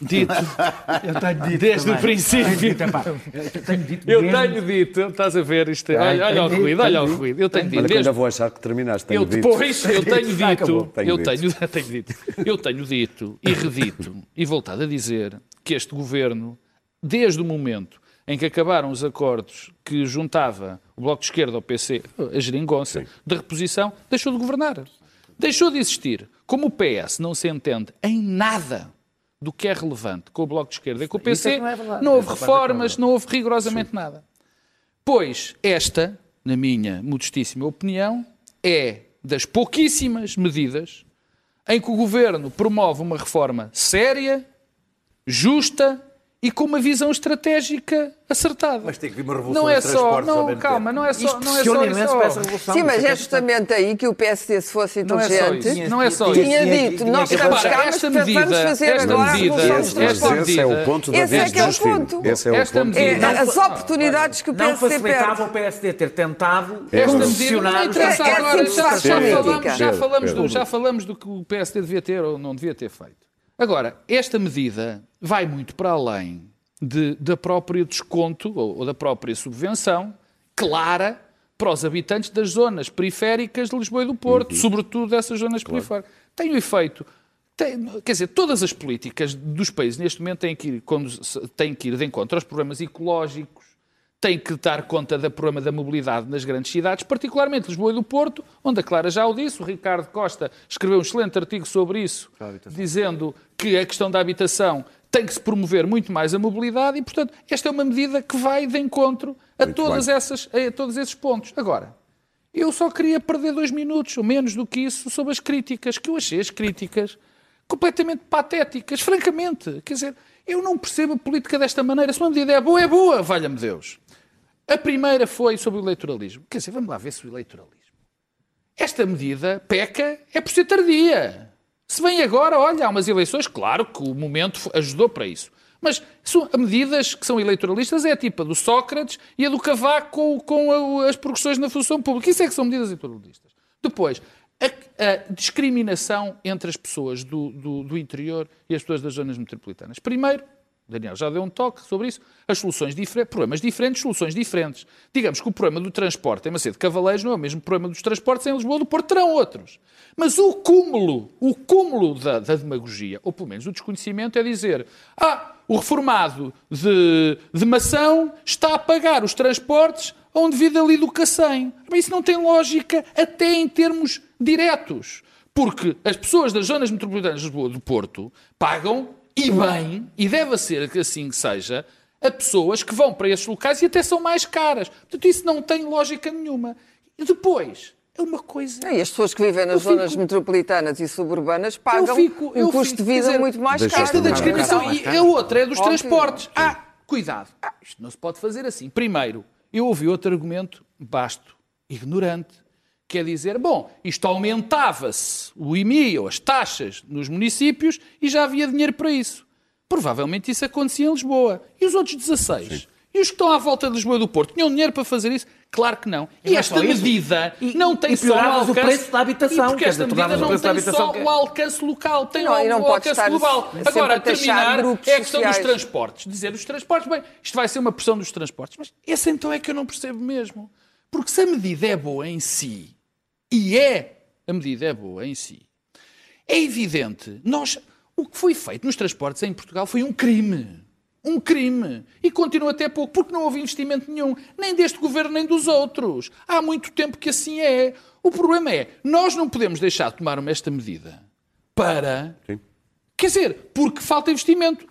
S2: dito,
S8: Eu tenho dito
S2: desde o
S8: também.
S2: princípio,
S8: dito, epá, eu tenho dito
S2: eu tenho dito, estás a ver isto?
S8: Tenho,
S2: Olha, olha o ruído, olha o ruído. Eu tenho dito,
S1: Olha ainda vou achar que terminaste. Tenho
S2: eu
S1: dito.
S2: depois, eu tenho dito, eu tenho, tenho dito, eu tenho dito e redito e voltado a dizer que este governo, desde o momento em que acabaram os acordos que juntava o Bloco de Esquerda ao PC, a geringonça, de reposição, deixou de governar. Deixou de existir. Como o PS não se entende em nada do que é relevante com o Bloco de Esquerda e com o
S3: é
S2: PC,
S3: que não é
S2: não houve
S3: é
S2: reformas, não houve rigorosamente nada. Pois esta, na minha modestíssima opinião, é das pouquíssimas medidas em que o governo promove uma reforma séria, justa e com uma visão estratégica acertada.
S6: Mas tem que vir uma revolução
S2: Não é só, não, calma, não é só, não é só isso.
S3: para essa revolução.
S5: Sim, mas é
S3: que
S5: justamente aí que o PSD, se fosse
S2: Não é
S5: inteligente.
S2: Não é só isso.
S5: tinha
S3: Tinha-
S5: dito, nós estamos cá, mas
S2: esta
S5: vamos
S2: medida-
S5: fazer
S2: esta
S5: agora a
S2: medida-
S5: revolução
S1: Esse, esse é o ponto da
S5: Esse é
S1: vez
S5: que é o
S1: do Justino.
S5: ponto.
S1: Esse é o
S2: Esta
S1: ponto.
S2: medida-
S5: É, as oportunidades que o
S3: Não
S5: PSD
S3: facilitava
S5: perde.
S3: o PSD ter tentado
S2: Esta medida não
S3: concessionar os
S5: É- é
S2: agora. Já, falamos, do, já falamos do que o PSD devia ter ou não devia ter feito. Agora, esta medida vai muito para além de, da própria desconto ou, ou da própria subvenção clara para os habitantes das zonas periféricas de Lisboa e do Porto, sobretudo dessas zonas periféricas. Tem o efeito. tem- quer dizer, todas as políticas dos países neste momento têm que ir, têm que ir de encontro aos problemas ecológicos, tem que dar conta do problema da mobilidade nas grandes cidades, particularmente Lisboa e do Porto, onde a Clara já o disse, o Ricardo Costa escreveu um excelente artigo sobre isso, dizendo que a questão da habitação tem que se promover muito mais a mobilidade e, portanto, esta é uma medida que vai de encontro a,
S1: Muito
S2: todas
S1: bem.
S2: essas, a todos esses pontos. Agora, Eu só queria perder dois minutos, ou menos do que isso, sobre as críticas, que eu achei as críticas completamente patéticas, francamente. Quer dizer, eu não percebo a política desta maneira. Se uma medida é boa, é boa, valha-me Deus. A primeira foi sobre o eleitoralismo. Quer dizer, vamos lá ver se o eleitoralismo. Esta medida peca é por ser tardia. Se vem agora, olha, há umas eleições, claro que o momento ajudou para isso. Mas medidas que são eleitoralistas é tipo a do Sócrates e a do Cavaco com, a- as progressões na função pública. Isso é que são medidas eleitoralistas. Depois, a, a discriminação entre as pessoas do, do- do interior e as pessoas das zonas metropolitanas. Primeiro, Daniel já deu um toque sobre isso, as soluções diferentes, problemas diferentes, soluções diferentes. Digamos que o problema do transporte em Macedo Cavaleiros não é o mesmo problema dos transportes em Lisboa do Porto, terão outros. Mas o cúmulo, o cúmulo da, da demagogia, ou pelo menos o desconhecimento, é dizer ah, o reformado de, de Mação está a pagar os transportes onde vive ali do Cacém. Bem, Isso não tem lógica até em termos diretos. Porque as pessoas das zonas metropolitanas de Lisboa do Porto pagam, e bem, e deve ser que assim que seja, a pessoas que vão para esses locais e até são mais caras. Portanto, isso não tem lógica nenhuma. E depois, é uma coisa...
S5: E as pessoas que vivem nas
S2: Eu fico-
S5: zonas metropolitanas e suburbanas pagam
S2: fico- eu
S5: um custo
S2: fico-
S5: de vida
S2: dizer,
S5: muito mais caro.
S2: Esta da discriminação. E a outra é dos
S5: Óbvio.
S2: transportes. Ah, cuidado. Ah, isto não se pode fazer assim. Primeiro, eu ouvi outro argumento basto, ignorante, que é dizer, bom, isto aumentava-se o IMI ou as taxas nos municípios e já havia dinheiro para isso. Provavelmente isso acontecia em Lisboa. E os outros 16? E os que estão à volta de Lisboa e do Porto tinham dinheiro para fazer isso? Claro que não. E,
S3: é
S2: esta medida
S3: E-
S2: não tem
S3: e
S2: só o
S3: pioravas o
S2: alcance...
S3: preço da habitação,
S2: E porque
S3: quer
S2: esta medida não tem só
S3: que é-
S2: o alcance local, tem
S5: Não, e não
S2: o alcance global. Agora,
S5: a
S2: terminar, é a questão dos
S5: sociais.
S2: transportes. Dizer os transportes, bem, isto vai ser uma pressão dos transportes. Mas esse então é que eu não percebo mesmo. Porque se a medida é boa em si, e é, a medida é boa em si, é evidente, nós, o que foi feito nos transportes em Portugal foi um crime. Um crime. E continua até pouco, porque não houve investimento nenhum, nem deste governo, nem dos outros. Há muito tempo que assim é. O problema é, nós não podemos deixar de tomar esta medida para. Quer dizer, porque falta investimento.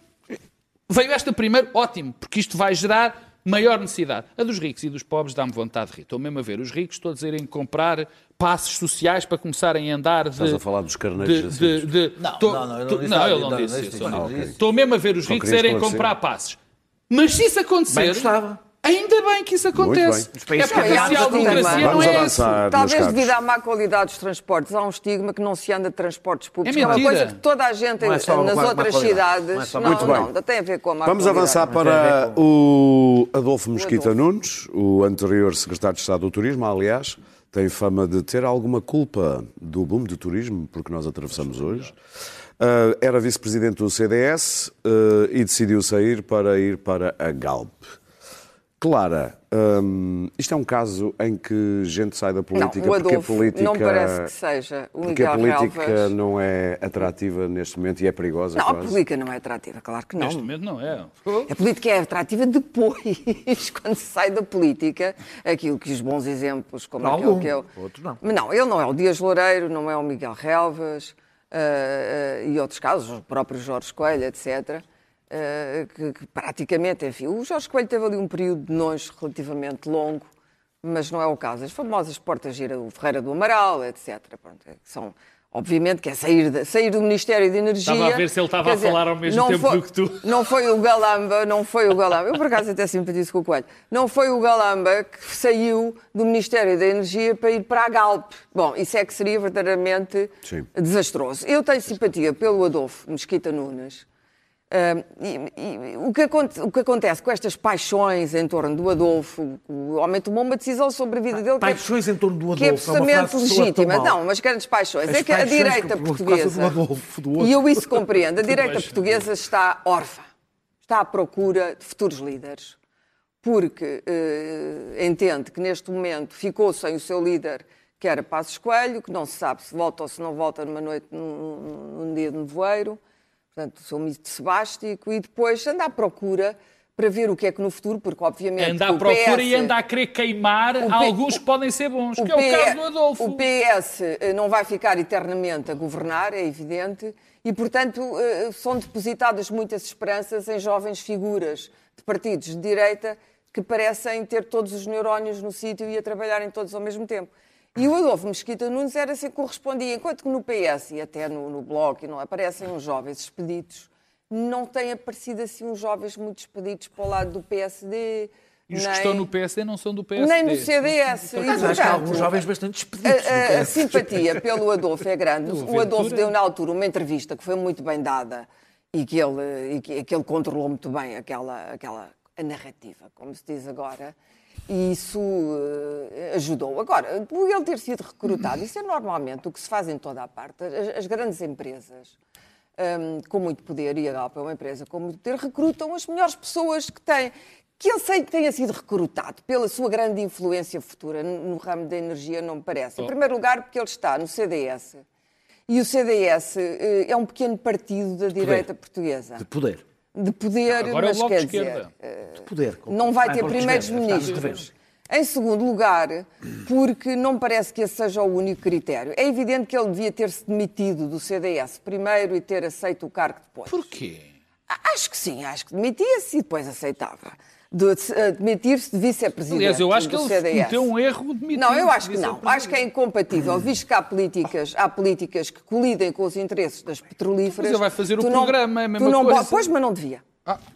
S2: Veio esta primeiro, ótimo, porque isto vai gerar maior necessidade. A dos ricos e dos pobres dá-me vontade de rir. Estou mesmo a ver os ricos todos irem comprar passos sociais para começarem a andar de...
S1: Estás a falar dos carneiros
S2: de, de, de-
S6: Não,
S2: Tô-
S6: não, não, eu não disse
S2: não, não
S6: não,
S2: disse isso. Estou mesmo a ver os
S1: Só
S2: ricos irem comprar passos. Mas se isso acontecer...
S3: Bem gostava.
S2: Ainda bem que isso acontece. É
S3: países
S2: porque
S5: que
S2: se a
S5: avançam
S2: democracia não é isso.
S5: Talvez devido à má qualidade dos transportes, há um estigma que não se anda de transportes públicos.
S2: É
S5: que é uma coisa que toda a gente
S3: é só
S5: nas outras cidades.
S3: Não é só-
S5: não,
S1: Muito bem.
S5: não, tem a ver com a má
S1: Vamos
S5: qualidade.
S1: avançar para o Adolfo Mesquita
S5: Adolfo.
S1: Nunes, o anterior secretário de Estado do Turismo, aliás, tem fama de ter alguma culpa do boom do turismo, porque nós atravessamos hoje. Ah, era vice-presidente do CDS ah, e decidiu sair para ir para a Galp. Clara, hum, isto é um caso em que gente sai da política
S5: Não, o
S1: porque a política,
S5: não parece que seja o
S1: porque a política
S5: Relvas.
S1: não é atrativa neste momento e é perigosa
S5: Não, a
S1: quase.
S5: política não é atrativa, claro que não.
S2: Neste momento não é.
S5: A política é atrativa depois, quando se sai da política, aquilo que os bons exemplos, como
S3: Não,
S5: aquele
S3: algum.
S5: que eu.
S3: Outros não.
S5: Mas não, ele não é o Dias Loureiro, não é o Miguel Relvas ah, ah, e outros casos, o próprio Jorge Coelho, etc. ah, que, que praticamente, enfim, o Jorge Coelho teve ali um período de nojo relativamente longo, mas não é o caso. As famosas portas gira, o Ferreira do Amaral, etc. Pronto, é são. Obviamente que é sair, de- sair do Ministério de Energia.
S2: Estava a ver se ele estava a
S5: dizer,
S2: falar ao mesmo
S5: não
S2: tempo
S5: foi-
S2: do que tu.
S5: não foi o Galamba, não foi o Galamba. Eu, por acaso, até simpatizo com o Coelho. Não foi o Galamba que saiu do Ministério da Energia para ir para a Galp. Bom, isso é que seria verdadeiramente
S1: Sim.
S5: desastroso. Eu tenho simpatia pelo Adolfo Mesquita Nunes. Ah, e- e o, que o que acontece com estas paixões em torno do Adolfo, o homem tomou uma decisão sobre a vida dele que é-
S3: Paixões em torno do
S5: que é
S3: Adolfo. é
S5: absolutamente
S3: tão
S5: legítima. Não, mas grandes paixões.
S3: As
S5: é que a
S3: paixões
S5: direita
S3: que-
S5: portuguesa.
S3: do Adolfo, do.
S5: E eu isso compreendo. A direita portuguesa está órfã. Está à procura de futuros líderes. Porque eh, entende que neste momento ficou sem o seu líder, que era Passos Coelho, que não se sabe se volta ou se não volta numa noite, num, num dia de nevoeiro. Portanto, o seu mito de sebástico. E depois anda à procura para ver o que é que no futuro, porque obviamente.
S2: Anda à procura
S5: PS
S2: e anda a querer queimar
S5: P-
S2: alguns que podem ser bons, que é o caso do Adolfo.
S5: O PS eh, não vai ficar eternamente a governar, é evidente, e, portanto, eh, são depositadas muitas esperanças em jovens figuras de partidos de direita que parecem ter todos os neurónios no sítio e a trabalharem todos ao mesmo tempo. E o Adolfo Mesquita Nunes era assim que correspondia, enquanto que no PS e até no, no Bloco não aparecem uns jovens expeditos, não têm aparecido assim uns jovens muito expeditos para o lado do PSD.
S2: E os
S5: nem-
S2: que estão no PSD não são do PSD.
S5: nem no CDS.
S9: Mas acho que há alguns jovens bastante expeditos.
S5: a, a- simpatia pelo Adolfo é grande.
S2: O
S5: Adolfo deu na altura uma entrevista que foi muito bem dada e que ele, e que, que ele controlou muito bem aquela, aquela narrativa, como se diz agora. E isso eh, ajudou. Agora, por ele ter sido recrutado, isso é normalmente o que se faz em toda a parte. As, as grandes empresas hum, com muito poder, e a Galp é uma empresa com muito poder, recrutam as melhores pessoas que têm. Que ele sei que tenha sido recrutado pela sua grande influência futura no no ramo da energia, não me parece. Em primeiro lugar, porque ele está no CDS. E o CDS eh, é um pequeno partido da direita portuguesa.
S9: De poder.
S5: De poder,
S2: Agora é o
S5: mas
S2: Bloco
S5: quer
S2: de
S5: dizer,
S2: Esquerda.
S9: De poder.
S5: não vai
S9: Ah,
S5: ter
S9: vamos
S5: primeiros
S9: ver, está nos
S5: ministros.
S9: governos.
S5: Em segundo lugar, porque não me parece que esse seja o único critério. É evidente que ele devia ter-se demitido do CDS primeiro e ter aceito o cargo depois.
S2: Porquê?
S5: A- Acho que sim, acho que demitia-se e depois aceitava. De, de, demitir-se de vice-presidente.
S2: Aliás, eu acho que ele
S5: CDS.
S2: cometeu um erro de
S5: Não, eu acho que não. Acho que é incompatível, visto que há políticas, há políticas que colidem com os interesses das petrolíferas.
S2: Mas ele vai fazer o
S5: Tu
S2: programa, é a
S5: tu
S2: mesma
S5: não
S2: coisa. Ah.
S5: po- Pois, mas não devia.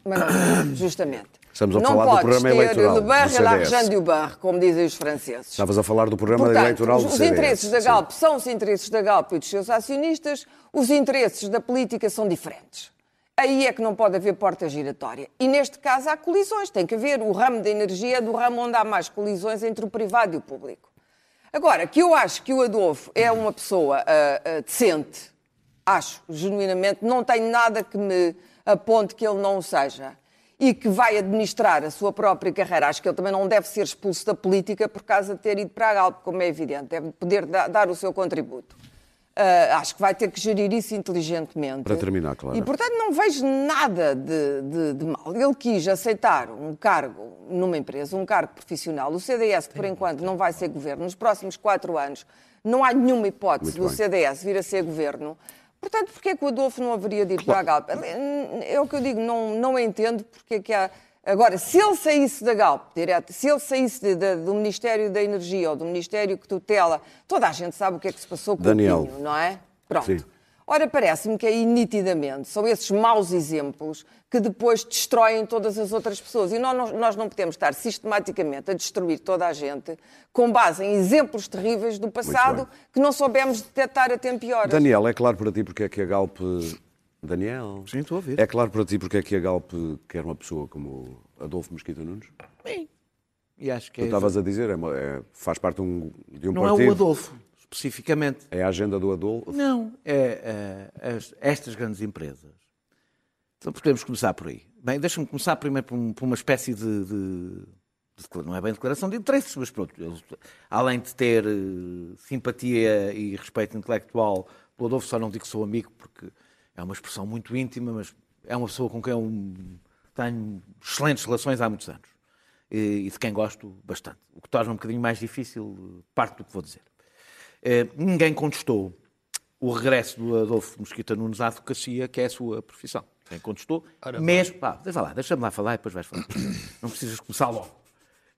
S5: Mas não devia, justamente.
S1: Estamos a
S5: não
S1: falar do programa eleitoral
S5: Le et
S1: CDS.
S5: l'argent du como dizem os franceses.
S1: Estavas a falar do programa
S5: Portanto,
S1: eleitoral
S5: os,
S1: do
S5: os
S1: CDS.
S5: interesses da
S1: Sim.
S5: Galp são os interesses da Galp e dos seus acionistas, os interesses da política são diferentes. Aí é que não pode haver porta giratória. E neste caso há colisões. Tem que haver o ramo da energia é do ramo onde há mais colisões entre o privado e o público. Agora, que eu acho que o Adolfo é uma pessoa ah, ah, decente, acho, genuinamente, não tenho nada que me aponte que ele não seja. E que vai administrar a sua própria carreira. Acho que ele também não deve ser expulso da política por causa de ter ido para a Galp, como é evidente. Deve poder da- dar o seu contributo. Ah, acho que vai ter que gerir isso inteligentemente.
S1: Para terminar, Clara.
S5: E, portanto, não vejo nada de, de- de mal. Ele quis aceitar um cargo numa empresa, um cargo profissional. O CDS, que por enquanto não vai ser governo, nos próximos quatro anos, não há nenhuma hipótese
S1: Muito
S5: do
S1: bem.
S5: CDS vir a ser governo. Portanto, porquê é que o Adolfo não haveria de ir para a Galp? É o que eu digo, não, não entendo porque é que há... Agora, se ele saísse da Galp, direto, se ele saísse de- de- do Ministério da Energia ou do Ministério que tutela, toda a gente sabe o que é que se passou com
S1: Daniel.
S5: o Pinho, não é? Pronto.
S1: Sim.
S5: Ora, parece-me que aí nitidamente são esses maus exemplos que depois destroem todas as outras pessoas. E nós, não- nós não podemos estar sistematicamente a destruir toda a gente com base em exemplos terríveis do passado que não soubemos detectar a tempo e horas.
S1: Daniel, é claro para ti porque é que a Galp. Daniel?
S3: Sim, estou a ouvir.
S1: É claro para ti porque é que a Galp quer uma pessoa como Adolfo Mesquita Nunes?
S3: E acho que
S1: Tu
S3: é,
S1: estavas a dizer, é é- faz parte de um, de um
S3: não é
S1: partido.
S3: o Adolfo, especificamente.
S1: É a agenda do Adolfo.
S3: Não, é, é, as- estas grandes empresas. Então podemos começar por aí. Bem, deixa-me começar primeiro por, um- por uma espécie de, de- de- Não é bem declaração de interesses, mas pronto. eles, além de ter eh, simpatia e respeito intelectual pelo Adolfo, só não digo que sou amigo, porque é uma expressão muito íntima, mas é uma pessoa com quem eu tenho excelentes relações há muitos anos. E, de quem gosto bastante. O que torna um bocadinho mais difícil parte do que vou dizer. Eh, ninguém contestou o regresso do Adolfo Mosquita Nunes à advocacia, que é a sua profissão. Quem contestou, mesmo... Pá, deixa lá, deixa-me lá falar e depois vais falar. Não precisas começar logo.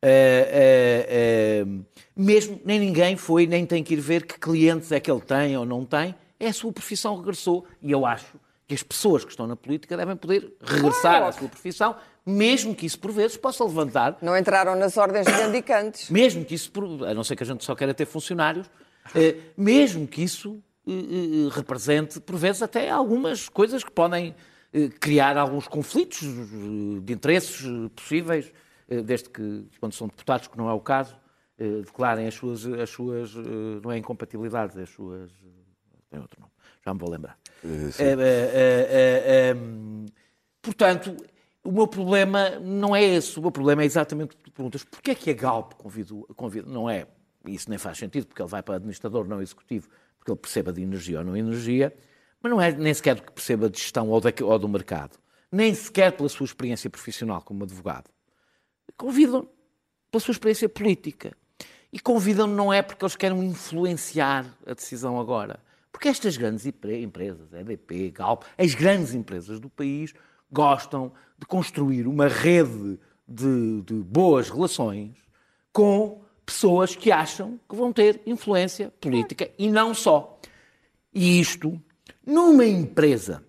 S3: Eh, eh, eh, mesmo, nem ninguém foi, nem tem que ir ver que clientes é que ele tem ou não tem. É a sua profissão regressou. E eu acho que as pessoas que estão na política devem poder regressar à sua profissão, mesmo que isso por vezes possa levantar
S5: Não entraram nas ordens reivindicantes.
S3: mesmo que isso, a não ser que a gente só queira ter funcionários, eh, mesmo que isso eh, eh, represente, por vezes, até algumas coisas que podem criar alguns conflitos de interesses possíveis, desde que, quando são deputados, que não é o caso, declarem as suas, as suas não é incompatibilidades, as suas, tem outro nome, já me vou lembrar. Eh, eh, eh, eh, hum, portanto, o meu problema não é esse. O meu problema é exatamente o que tu perguntas. Porquê é que a Galp convidou, convida? Não é, isso nem faz sentido, porque ele vai para administrador não executivo, porque ele perceba de energia ou não energia, mas não é nem sequer do que perceba de gestão ou, da- ou do mercado, nem sequer pela sua experiência profissional como advogado. Convidam pela sua experiência política. E convidam não é porque eles querem influenciar a decisão agora. Porque estas grandes empre- empresas, EDP, Galp, as grandes empresas do país, gostam de construir uma rede de, de boas relações com pessoas que acham que vão ter influência política e não só. E isto, numa empresa,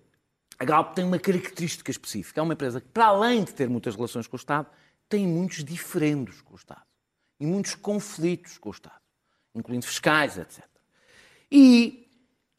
S3: a Galp tem uma característica específica. É uma empresa que, para além de ter muitas relações com o Estado, tem muitos diferendos com o Estado e muitos conflitos com o Estado, incluindo fiscais, etc. E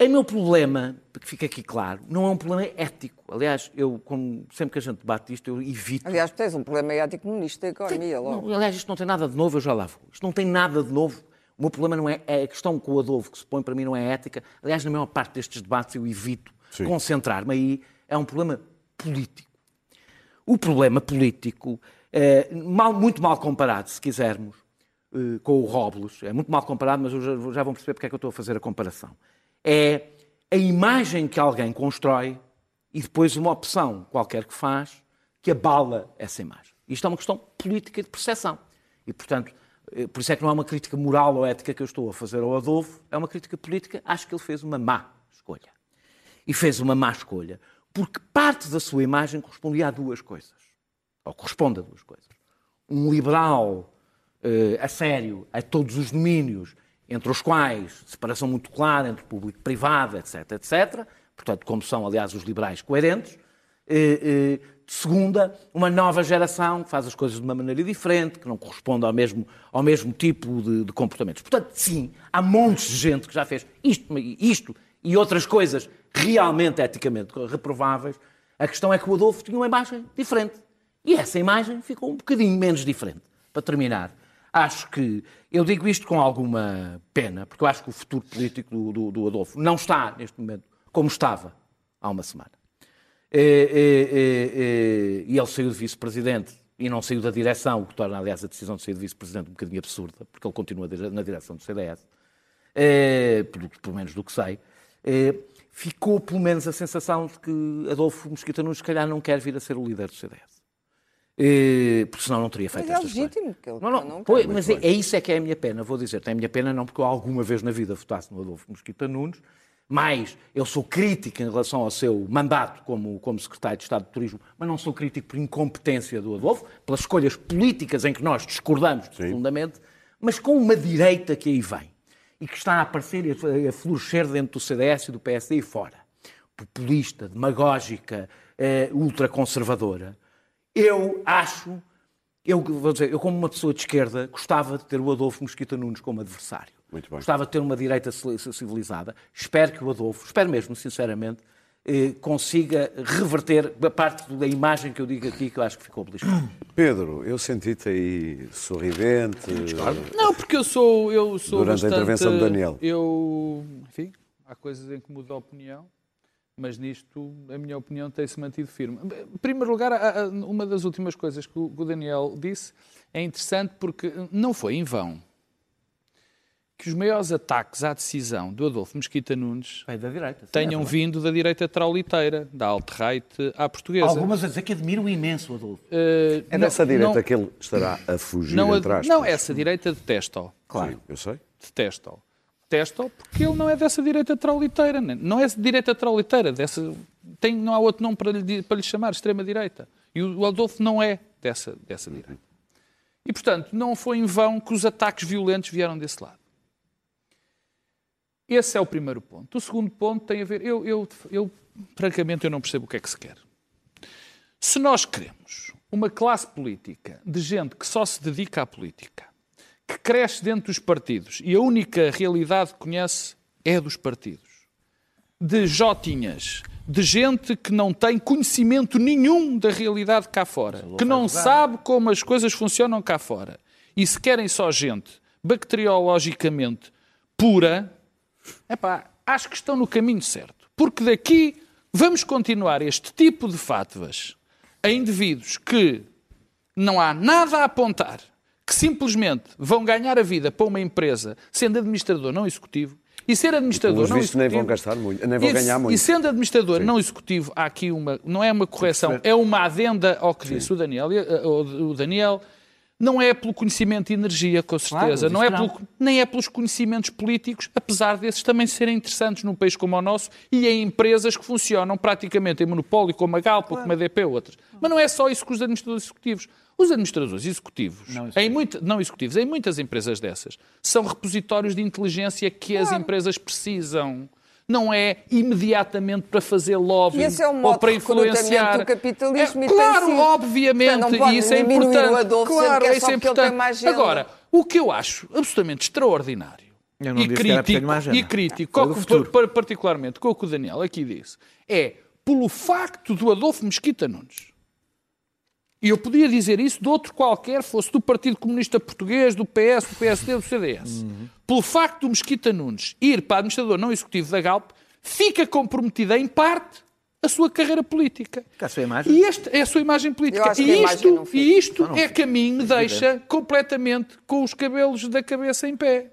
S3: o meu problema, que fica aqui claro, não é um problema ético. Aliás, eu, como, sempre que a gente debate isto, eu evito.
S5: Aliás, tens um problema ético no Ministro da Economia, logo.
S3: Não, aliás, isto não tem nada de novo, eu já lá vou. Isto não tem nada de novo. O meu problema não é, é a questão com o Adolfo, que se põe para mim não é ética. Aliás, na maior parte destes debates eu evito concentrar-me aí. É um problema político. O problema político, é, mal, muito mal comparado, se quisermos, eh, com o Robles, é muito mal comparado, mas já, já vão perceber porque é que eu estou a fazer a comparação. É a imagem que alguém constrói e depois uma opção qualquer que faz que abala essa imagem. Isto é uma questão política de percepção. E, portanto, eh, por isso é que não é uma crítica moral ou ética que eu estou a fazer ao Adolfo, é uma crítica política. Acho que ele fez uma má escolha. E fez uma má escolha porque parte da sua imagem correspondia a duas coisas. Ou corresponde a duas coisas. Um liberal uh, a sério a todos os domínios, entre os quais separação muito clara entre público e privado, etc, etc. Portanto, como são, aliás, os liberais coerentes. Uh, uh, segunda, uma nova geração que faz as coisas de uma maneira diferente, que não corresponde ao mesmo, ao mesmo tipo de, de comportamentos. Portanto, sim, há montes de gente que já fez isto, isto e outras coisas realmente eticamente reprováveis, a questão é que o Adolfo tinha uma imagem diferente. E essa imagem ficou um bocadinho menos diferente. Para terminar, acho que, eu digo isto com alguma pena, porque eu acho que o futuro político do, do, do Adolfo não está, neste momento, como estava há uma semana. E, e, e, e ele saiu de vice-presidente e não saiu da direção, o que torna, aliás, a decisão de sair de vice-presidente um bocadinho absurda, porque ele continua na direção do CDS, é, pelo menos do que sei. É, ficou pelo menos a sensação de que Adolfo Mosquita Nunes, se calhar, não quer vir a ser o líder do CDS. E, porque senão não teria feito
S5: Mas é
S3: estas
S5: legítimo que ele
S3: não, não,
S5: não
S3: pois, mas é, é isso é que é a minha pena, vou dizer. Tem a minha pena não porque eu alguma vez na vida votasse no Adolfo Mosquita Nunes, mas eu sou crítico em relação ao seu mandato como, como secretário de Estado de Turismo, mas não sou crítico por incompetência do Adolfo, pelas escolhas políticas em que nós discordamos profundamente, mas com uma direita que aí vem e que está a aparecer e a florescer dentro do CDS e do PSD e fora. Populista, demagógica, eh, ultraconservadora. Eu acho, eu vou dizer, eu como uma pessoa de esquerda gostava de ter o Adolfo Mosquita Nunes como adversário.
S1: Muito bem.
S3: Gostava de ter uma direita civilizada. Espero que o Adolfo, espero mesmo, sinceramente, eh, consiga reverter a parte da imagem que eu digo aqui, que eu acho que ficou beliscada.
S1: Pedro, eu senti-te aí sorridente.
S2: Não, porque eu sou, eu sou
S1: Durante a
S2: bastante,
S1: intervenção do Daniel.
S2: Eu, enfim, há coisas em que mudo de opinião, mas nisto a minha opinião tem-se mantido firme. Em primeiro lugar, uma das últimas coisas que o Daniel disse é interessante porque não foi em vão que os maiores ataques à decisão do Adolfo Mesquita Nunes
S3: direita. sim, é
S2: tenham
S3: verdade.
S2: vindo da direita trauliteira, da alt-right à portuguesa.
S3: Algumas a dizer que admiro imenso o Adolfo.
S2: Eh,
S1: É
S2: não-
S1: dessa direita
S2: não-
S1: que ele estará a fugir,
S2: não,
S1: aspas.
S2: não, essa direita detesta-o.
S1: Claro. eu sei.
S2: Detesta-o. Detesta-o porque ele não é dessa direita trauliteira. né? Não é direita trauliteira. Dessa, tem, não há outro nome para lhe, para lhe chamar, extrema-direita. E o Adolfo não é dessa, dessa direita. E, portanto, não foi em vão que os ataques violentos vieram desse lado. Esse é o primeiro ponto. O segundo ponto tem a ver... Eu, eu, eu, francamente, eu não percebo o que é que se quer. Se nós queremos uma classe política de gente que só se dedica à política, que cresce dentro dos partidos. E a única realidade que conhece é a dos partidos, de jotinhas, de gente que não tem conhecimento nenhum da realidade cá fora, que não sabe como as coisas funcionam cá fora, e se querem só gente bacteriologicamente pura, epá, acho que estão no caminho certo. Porque daqui vamos continuar este tipo de fatvas a indivíduos que não há nada a apontar, que simplesmente vão ganhar a vida para uma empresa sendo administrador não executivo, e ser administrador não
S1: vistos, nem
S2: executivo...
S1: vão gastar muito, nem vão
S2: E-
S1: ganhar muito.
S2: E sendo administrador não executivo, há aqui uma... Não é uma correção, é uma adenda ao que disse o Daniel, eh, o o Daniel não é pelo conhecimento e energia, com certeza,
S3: Claro,
S2: não é
S3: não.
S2: pelo, nem é pelos conhecimentos políticos, apesar desses também serem interessantes num país como o nosso e em empresas que funcionam praticamente em monopólio, como a Galp, ou como a DP ou outras. Mas não é só isso que os administradores executivos. Os administradores executivos,
S3: Não
S2: Em, muita- não executivos, em muitas empresas dessas, são repositórios de inteligência que as empresas precisam. Não é imediatamente para fazer lobby
S5: é o
S2: ou para influenciar.
S5: do capitalismo
S2: É,
S5: e tem
S2: claro, obviamente,
S5: Portanto, não pode
S2: e isso é importante. Claro,
S5: que é
S2: isso
S5: só
S2: é
S5: porque ele tem
S2: importante. Agora, o que eu acho absolutamente extraordinário
S3: Eu não
S2: e
S3: disse que era porque
S2: crítico, e crítico particularmente com o que o Daniel aqui disse, é pelo facto do Adolfo Mesquita Nunes e eu podia dizer isso de outro qualquer, fosse do Partido Comunista Português, do PS, do PSD, do CDS. Pelo facto do Mesquita Nunes ir para administrador não executivo da Galp, fica comprometida em parte a sua carreira política.
S3: Com a sua imagem.
S2: E este é a sua imagem política.
S5: Que
S2: E isto, e isto é que a mim me deixa completamente com os cabelos da cabeça em pé.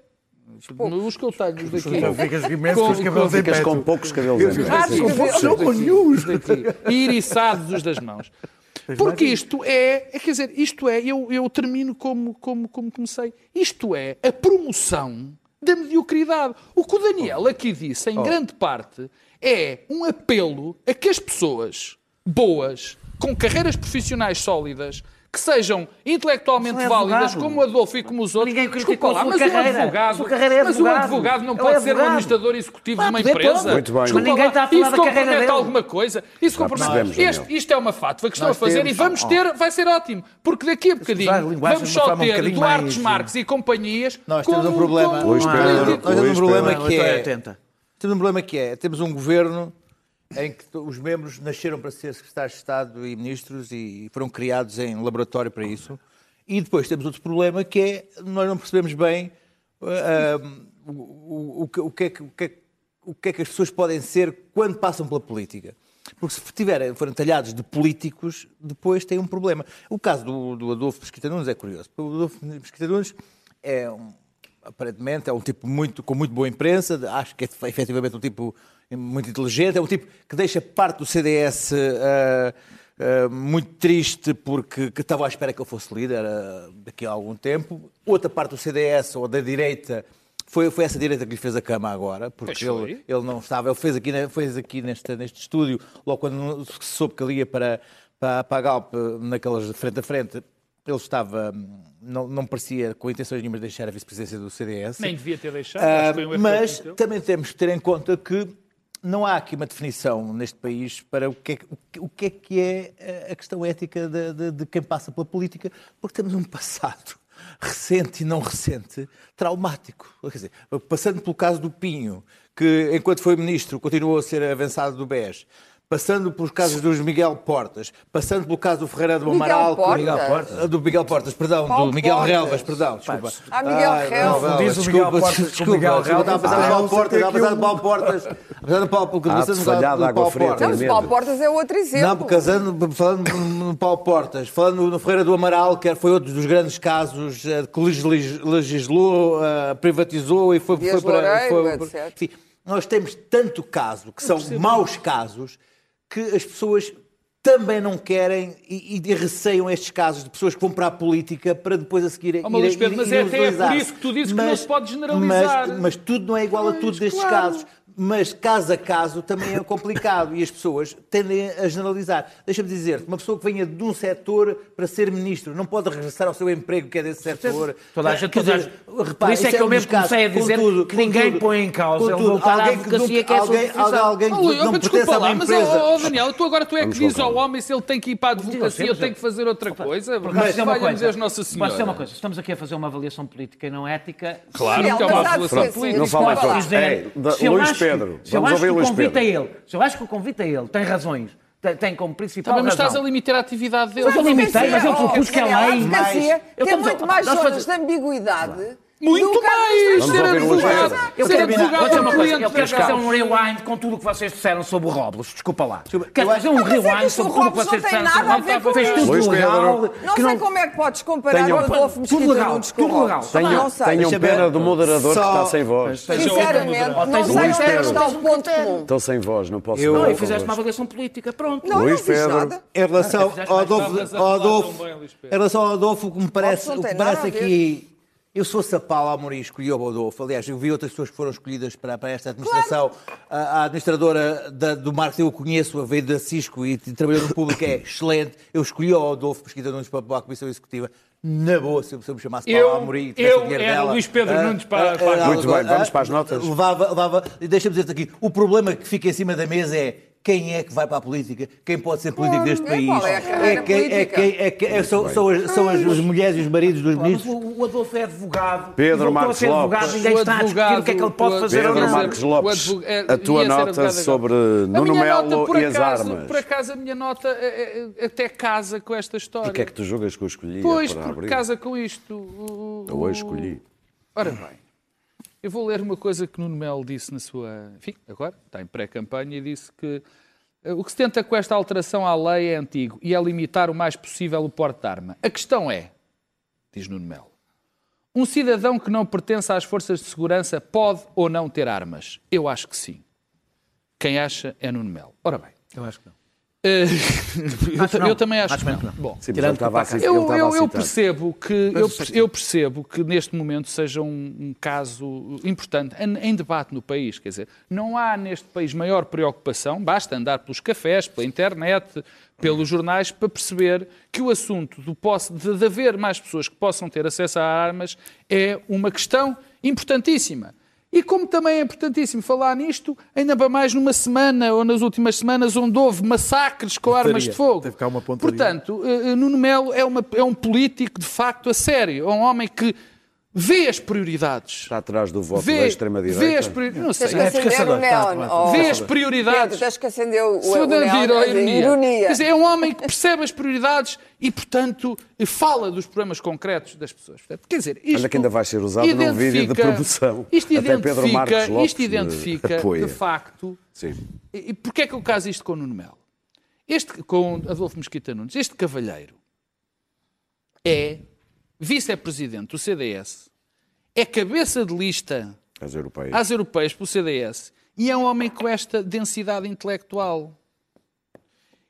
S2: Os que eu tenho daqui.
S8: Ficas imenso com os cabelos em
S1: Ficas
S8: pé.
S1: com poucos cabelos em pé.
S5: Ratos de cabelo.
S8: Não com nenhum.
S2: e iriçados os das mãos. Porque isto é, é, quer dizer, isto é, eu, eu termino como, como, como comecei, isto é a promoção da mediocridade. O que o Daniel aqui disse, em grande parte, é um apelo a que as pessoas boas, com carreiras profissionais sólidas, que sejam intelectualmente
S3: é
S2: válidas,
S3: advogado.
S2: como o Adolfo e como os outros.
S3: Ninguém
S2: Desculpa lá,
S3: a sua
S2: mas
S3: carreira.
S2: um advogado,
S3: A sua carreira é
S2: mas um
S3: advogado.
S2: advogado não
S3: Ele
S2: pode
S3: é
S2: ser um
S3: advogado.
S2: administrador executivo de uma empresa.
S1: Muito bem.
S2: Desculpa
S3: Mas ninguém está a falar
S2: isso
S3: da carreira
S2: compromete
S3: dele.
S2: alguma coisa. Isso compromete. Este- isto é uma fato que estão a fazer
S6: temos-
S2: e vamos ter, vai ser ótimo. Porque daqui a bocadinho vamos só
S3: um
S2: ter
S3: bocadinho
S2: Duarte
S3: mais-
S2: Marques e companhias.
S6: Nós temos um problema. Nós temos um problema que é.
S3: 80.
S6: Temos um problema que é. Temos um governo em que os membros nasceram para ser secretários de Estado e ministros e foram criados em laboratório para isso. E depois temos outro problema que é nós não percebemos bem ah, o, o- o que- é que, o, é, que- o que é que as pessoas podem ser quando passam pela política. Porque se tiverem, forem talhados de políticos, depois têm um problema. O caso do, do Adolfo Mesquita Nunes é curioso. O Adolfo Mesquita Nunes é um, aparentemente é um tipo muito, com muito boa imprensa, acho que é efetivamente um tipo muito inteligente, é um tipo que deixa parte do CDS ah, ah, muito triste porque que estava à espera que ele fosse líder ah, daqui a algum tempo. Outra parte do CDS ou da direita foi, foi essa direita que lhe fez a cama agora, porque ele, ele não estava, ele fez aqui, fez aqui neste, neste estúdio, logo quando soube que ele ia para, para, para a Galp, naquelas de frente a frente, ele estava, hum, não, não parecia com intenções nenhumas de deixar a vice-presidência do CDS.
S2: Nem devia ter deixado. Foi um
S6: mas também temos que ter em conta que não há aqui uma definição neste país para o que é, o que- é, é eh, a questão ética de, de- de quem passa pela política, porque temos um passado recente e não recente traumático. Quer dizer, passando pelo caso do Pinho, que enquanto foi ministro continuou a ser avançado do BES, passando pelos casos dos Miguel Portas, passando pelo caso do Ferreira do Amaral,
S5: Portas?
S6: Miguel Portas, do Miguel Portas, perdão,
S5: Paulo
S6: do Miguel
S5: Portas.
S6: Relvas, perdão, desculpa.
S5: Ah, Miguel
S6: Ai,
S5: Relvas.
S6: não,
S8: Diz o
S6: desculpa,
S8: Miguel Portas
S6: desculpa,
S8: Miguel
S6: desculpa, estava a pensar no
S8: Relvas.
S6: Paulo Portas, estava a pensar no
S8: Ah,
S6: Paulo Portas, apesar do Paulo, porque
S1: Ah,
S6: você não
S1: falhado,
S6: do
S1: água
S6: Paulo
S1: fria,
S6: Portas.
S5: Não. Paulo Portas é outro exemplo.
S6: Não, casando, falando no Paulo Portas, falando no Ferreira do Amaral, que foi outro dos grandes casos eh, que legis- legislou, eh, privatizou e foi, foi para. Foi- enfim, nós temos tanto caso, que são maus casos, que as pessoas também não querem e, e receiam estes casos de pessoas que vão para a política para depois a seguir
S2: Oh, mas, Luís Pedro, mas é até
S6: utilizar.
S2: por isso que tu dizes que não se pode generalizar.
S6: Mas, mas tudo não é igual a tudo destes
S2: claro.
S6: casos. Mas caso a caso também é complicado e as pessoas tendem a generalizar. Deixa-me dizer, uma pessoa que venha de um setor para ser ministro não pode regressar ao seu emprego que é desse setor.
S3: Toda a gente,
S6: Quer dizer,
S3: Por isso é que eu
S6: um
S3: mesmo comecei a dizer
S6: Contudo,
S3: que ninguém
S6: contudo,
S3: põe em causa ele
S6: contudo,
S3: à
S6: alguém que nunca-
S3: que é
S6: alguém, alguém
S2: Oh,
S6: que
S2: Luís,
S6: não
S2: mas
S6: pertence a
S2: desculpa
S6: uma
S2: lá, mas
S6: empresa.
S2: oh, oh, Daniel, tu agora tu é que dizes ao homem se ele tem que ir para a advocacia ou
S3: Deus,
S2: tem que fazer outra coisa.
S3: Acaso, dizer uma coisa.
S2: Nossa
S3: Posso dizer uma
S2: Senhora.
S3: coisa? Estamos aqui a fazer uma avaliação política e não ética.
S2: Claro que é uma
S5: mas
S2: avaliação política.
S1: Não fala mais Luís Pedro,
S3: se eu acho que o convite a ele, se eu acho que o convite a ele tem razões, tem, como principal
S2: Também
S3: razão.
S2: estás a limitar a atividade dele.
S3: Mas eu limitei, mas eu propus que a
S5: Daniel,
S3: lei...
S5: tem muito mais zonas de ambiguidade.
S2: Muito mais! Ser
S1: o
S2: advogado.
S3: Eu
S2: ser advogado um
S3: uma coisa, eu quero fazer um rewind com tudo o que vocês disseram sobre o Robles. Desculpa lá. Quero
S6: eu
S3: fazer um rewind sobre
S5: o
S3: tudo o que
S5: Robles
S3: vocês
S5: não tem
S3: disseram
S5: nada a ver
S3: sobre
S5: com
S3: Fez
S5: isto.
S3: tudo legal.
S5: Não sei como é que podes comparar o Adolfo Mesquita Nunes com
S3: tudo
S5: o
S3: legal.
S5: Robles.
S1: Tenham, pena do moderador que está sem voz.
S5: Sinceramente, não sei onde é que está o ponto comum.
S1: Estão sem voz, não posso
S6: Eu-
S1: falar
S3: Não, e fizeste uma avaliação política, pronto.
S5: Não,
S1: Luís
S5: não fiz
S1: Pedro.
S5: nada.
S6: Em relação ao Adolfo, em relação ao Adolfo, o que me parece, o aqui Eu se fosse a Paula Amorim escolhi o Rodolfo. Aliás, eu vi outras pessoas que foram escolhidas para, para esta administração. A, a administradora da- do marketing eu conheço, veio da Cisco e, trabalhou no público, é excelente. Eu escolhi o Rodolfo Pesquisa Nunes para, para a Comissão Executiva. Na boa, se eu, me chamasse
S2: Eu-
S6: Paula Amorim e tivesse
S2: eu
S6: o dinheiro
S2: era
S6: dela.
S2: Luís Pedro
S6: ah,
S2: Nunes para-
S6: ah,
S2: para-
S6: ah,
S1: Muito bem, vamos para as notas.
S6: Levava, levava, e deixa-me dizer-te aqui, o problema que fica em cima da mesa é quem é que vai para a política, quem pode ser político
S5: Claro,
S6: deste
S5: é
S6: país.
S5: qual é a carreira
S6: quem, é quem, é quem, é- são, são as, são as, as mulheres e os maridos dos ministros.
S3: o o Adolfo é advogado.
S1: Pedro Marcos
S3: ser advogado,
S1: Lopes.
S3: ninguém está a discutir o que é que ele pode fazer
S1: Pedro
S3: ou não.
S1: Marcos Lopes,
S2: é,
S1: a tua nota sobre Nuno Melo e as
S2: acaso-
S1: armas.
S2: Por acaso a minha nota é, é, até casa com esta história.
S1: E o que é que tu julgas que eu escolhi
S2: Pois,
S1: para
S2: porque
S1: abrir?
S2: casa com isto. o-
S1: Eu hoje escolhi.
S2: Ora bem, eu vou ler uma coisa que Nuno Melo disse na sua. Enfim, agora, está em pré-campanha e disse que eh, o que se tenta com esta alteração à lei é antigo e é limitar o mais possível o porte de arma. A questão é, diz Nuno Melo, um cidadão que não pertence às forças de segurança pode ou não ter armas? Eu acho que sim. Quem acha é Nuno Melo. Ora bem.
S3: Eu acho que não.
S2: Eh, eu,
S3: não.
S2: eu também acho,
S3: Acho
S2: que não.
S3: que não.
S2: Bom,
S1: Sim,
S3: Tirando
S1: estava a
S2: eu, eu, eu percebo que eu, eu percebo que neste momento seja um, um caso importante em, em debate no país. Quer dizer, não há neste país maior preocupação, basta andar pelos cafés, pela internet, pelos jornais, para perceber que o assunto do posse, de, de haver mais pessoas que possam ter acesso a armas é uma questão importantíssima. E como também é importantíssimo falar nisto, ainda para mais numa semana ou nas últimas semanas onde houve massacres com armas de fogo.
S8: Pontaria.
S2: Portanto, eh, eh, Nuno Melo é, uma- é um político de facto a sério. É um homem que vê as prioridades.
S1: Está atrás do voto
S2: Vê,
S1: da extrema-direita.
S2: vê as prioridades. Não sei.
S5: Tens que acender o
S3: tá,
S5: neon.
S3: tá,
S5: oh.
S2: Vê as prioridades.
S5: Pedro, tens que acender o, o, o neon.
S2: a ironia.
S5: ironia.
S2: Quer dizer, é um homem que percebe as prioridades e, portanto, fala dos problemas concretos das pessoas. Portanto, quer dizer, isto
S1: Olha que ainda vai ser usado num vídeo de
S2: identifica-
S1: promoção.
S2: Isto
S1: Até
S2: identifica,
S1: Pedro Marcos Lopes
S2: isto identifica
S1: apoia.
S2: de facto,
S1: Sim.
S2: e e porquê é que eu caso isto com o Nuno Melo? Este, com Adolfo Mesquita Nunes, este cavalheiro é vice-presidente do CDS, é cabeça de lista
S1: As europeias.
S2: às europeias pelo CDS e é um homem com esta densidade intelectual.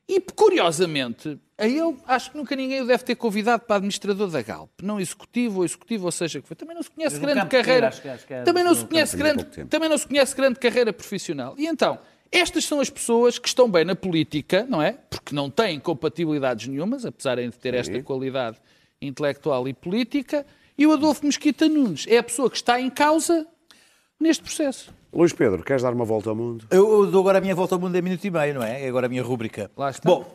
S2: E, curiosamente, a ele, acho que nunca ninguém o deve ter convidado para administrador da Galp. Não executivo ou executivo, ou seja, que foi. Também não se conhece grande carreira.
S3: tiro, acho que- acho que é
S2: também não se conhece grande, também não se conhece grande carreira profissional. E então, estas são as pessoas que estão bem na política, não é? Porque não têm compatibilidades nenhumas, apesar de ter esta qualidade intelectual e política. E o Adolfo Mesquita Nunes é a pessoa que está em causa neste processo.
S1: Luís Pedro, queres dar uma volta ao mundo?
S6: Eu, eu dou agora a minha volta ao mundo em minuto e meio, não é? É agora a minha rúbrica.
S2: Lá está.
S6: Bom,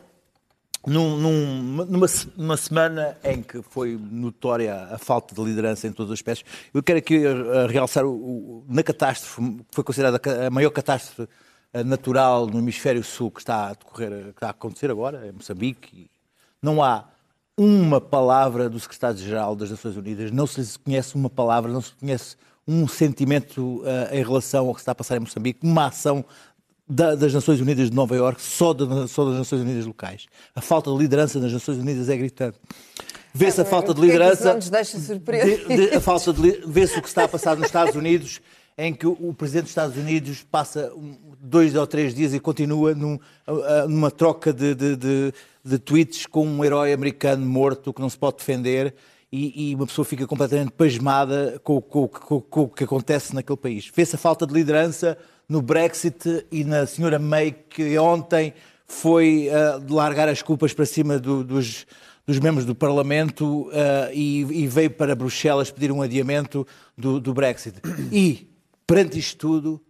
S6: num- num- numa, numa semana em que foi notória a falta de liderança em todos os aspectos, eu quero aqui eh, realçar o, o- na catástrofe, que foi considerada a maior catástrofe eh, natural no hemisfério sul que está a decorrer, que está a acontecer agora, em Moçambique. e Não há uma palavra do secretário-geral das Nações Unidas, não se conhece uma palavra, não se conhece um sentimento eh, em relação ao que está a passar em Moçambique, uma ação da- das Nações Unidas de Nova Iorque, só, da- só das Nações Unidas locais. A falta de liderança das Nações Unidas é gritante. Vê-se a falta de
S5: é
S6: liderança.
S5: não nos deixa surpresos?
S6: de- de- a falta de Vê-se o que está a passar nos Estados Unidos, em que o, o presidente dos Estados Unidos passa um- dois ou três dias e continua num- a- numa troca de, de- de- tweets com um herói americano morto que não se pode defender. E, e uma pessoa fica completamente pasmada com, com- com- com o que acontece naquele país. Vê-se a falta de liderança no Brexit e na senhora May, que ontem foi de largar as culpas para cima do- dos, dos membros do Parlamento ah, e, e veio para Bruxelas pedir um adiamento do, do Brexit. E, perante isto tudo,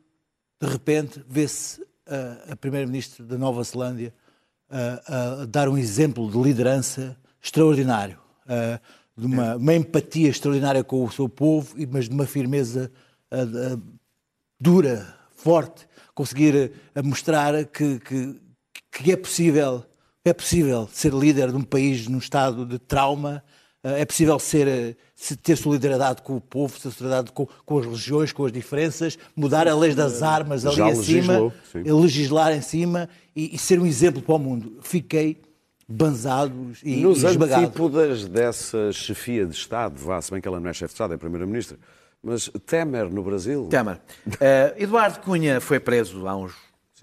S6: de repente, vê-se ah, a Primeira-Ministra da Nova Zelândia a dar um exemplo de liderança extraordinário, de uma, uma empatia extraordinária com o seu povo, mas de uma firmeza dura, forte, conseguir mostrar que, que, que é possível, é possível ser líder de um país num estado de trauma, é possível ser, se- ter solidariedade com o povo, ter solidariedade com, com as religiões, com as diferenças, mudar a lei das armas ali
S1: Já
S6: acima,
S1: legislou, sim.
S6: legislar em cima e, e ser um exemplo para o mundo. Fiquei banzado e,
S1: Nos antípodas dessa chefia de Estado, vá, se bem que ela não é chefe de Estado, é Primeira-Ministra, mas Temer no Brasil.
S3: Temer. Eh, Eduardo Cunha foi preso há uns,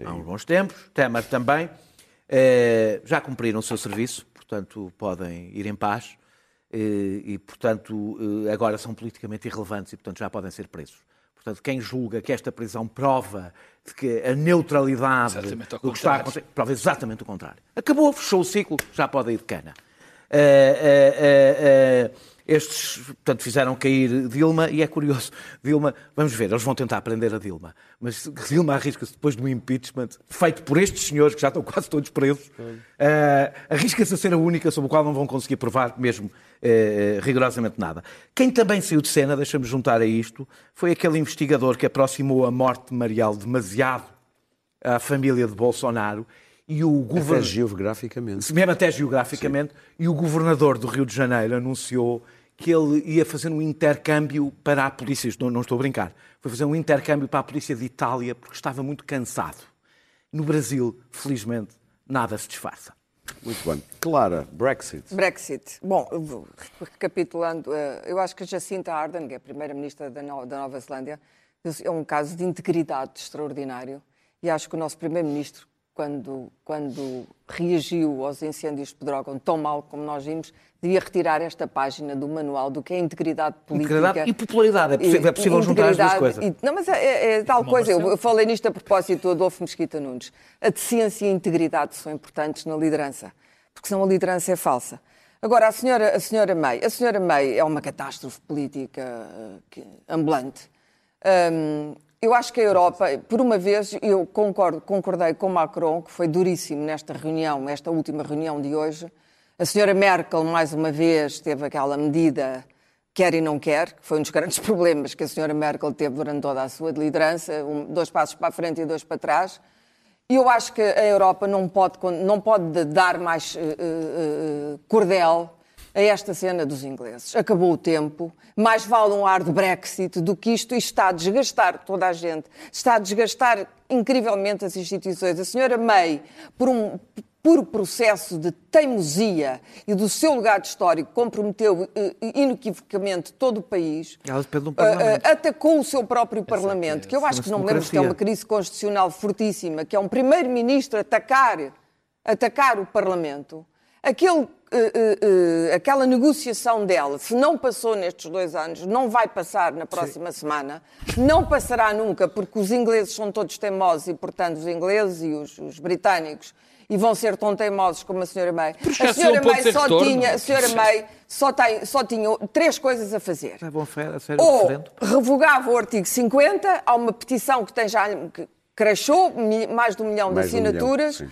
S3: há uns bons tempos, Temer também. Eh, já cumpriram o seu serviço, portanto podem ir em paz. eh, e, portanto, agora são politicamente irrelevantes e, portanto, já podem ser presos. Portanto, quem julga que esta prisão prova de que a neutralidade
S2: Exatamente
S3: do que está a acontecer, prova exatamente o contrário. Acabou, fechou o ciclo, já pode ir de cana. Eh, eh, eh, estes, portanto, fizeram cair Dilma e é curioso, Dilma, vamos ver, eles vão tentar aprender a Dilma, mas Dilma arrisca-se depois de um impeachment feito por estes senhores que já estão quase todos presos, eh, arrisca-se a ser a única sobre a qual não vão conseguir provar mesmo eh, rigorosamente nada. Quem também saiu de cena, deixa-me juntar a isto, foi aquele investigador que aproximou a morte de Marial demasiado à família de Bolsonaro e o
S1: Até geograficamente.
S3: mesmo até geograficamente, e o governador do Rio de Janeiro anunciou que ele ia fazer um intercâmbio para a polícia, não, não estou a brincar, foi fazer um intercâmbio para a polícia de Itália porque estava muito cansado. No Brasil, felizmente, nada se disfarça.
S1: Muito bem. Clara, Brexit.
S5: Brexit. Bom, recapitulando, eh, eu acho que a Jacinta Ardern, que é a primeira-ministra da Nova Zelândia, é um caso de integridade extraordinário. E acho que o nosso primeiro-ministro, quando, quando reagiu aos incêndios de Pedrógão tão mal como nós vimos, devia retirar esta página do manual do que é integridade política.
S3: Integridade e popularidade, é possível- é possível juntar as duas coisas.
S5: e- não, mas é, é- é tal coisa. Eu, eu falei nisto a propósito do Adolfo Mesquita Nunes. A decência e a integridade são importantes na liderança, porque senão a liderança é falsa. Agora, a senhora, a senhora May. A senhora May é uma catástrofe política eh, que- ambulante. Hum, eu acho que a Europa, por uma vez, eu concordo, concordei com Macron, que foi duríssimo nesta reunião, esta última reunião de hoje. A senhora Merkel, mais uma vez, teve aquela medida quer e não quer, que foi um dos grandes problemas que a senhora Merkel teve durante toda a sua liderança, um- dois passos para a frente e dois para trás. E eu acho que a Europa não pode, não pode dar mais eh, eh, cordel a esta cena dos ingleses. Acabou o tempo, mais vale um ar de Brexit do que isto, isto está a desgastar toda a gente, está a desgastar incrivelmente as instituições. A senhora May, por um puro processo de teimosia e do seu legado histórico, comprometeu eh, inequivocamente todo o país.
S3: Um
S5: Eh, eh, atacou o seu próprio Parlamento, que eu acho que não me lembro se é uma crise constitucional fortíssima, que é um primeiro-ministro atacar, atacar o Parlamento. Aquele, eh, eh, aquela negociação dela, se não passou nestes dois anos, não vai passar na próxima semana, não passará nunca, porque os ingleses são todos teimosos e, portanto, os ingleses e os, os britânicos e vão ser tão teimosos como a senhora May. A
S2: se
S5: senhora May só
S2: retorno.
S5: tinha, a senhora May só, tem, só tinha três coisas a fazer
S3: a fé- a o
S5: ou
S3: referendo.
S5: revogava o artigo 50, há uma petição que tem já que cresceu mi- mais de um milhão
S1: Mais
S5: de
S1: de um milhão,
S5: assinaturas,
S1: sim.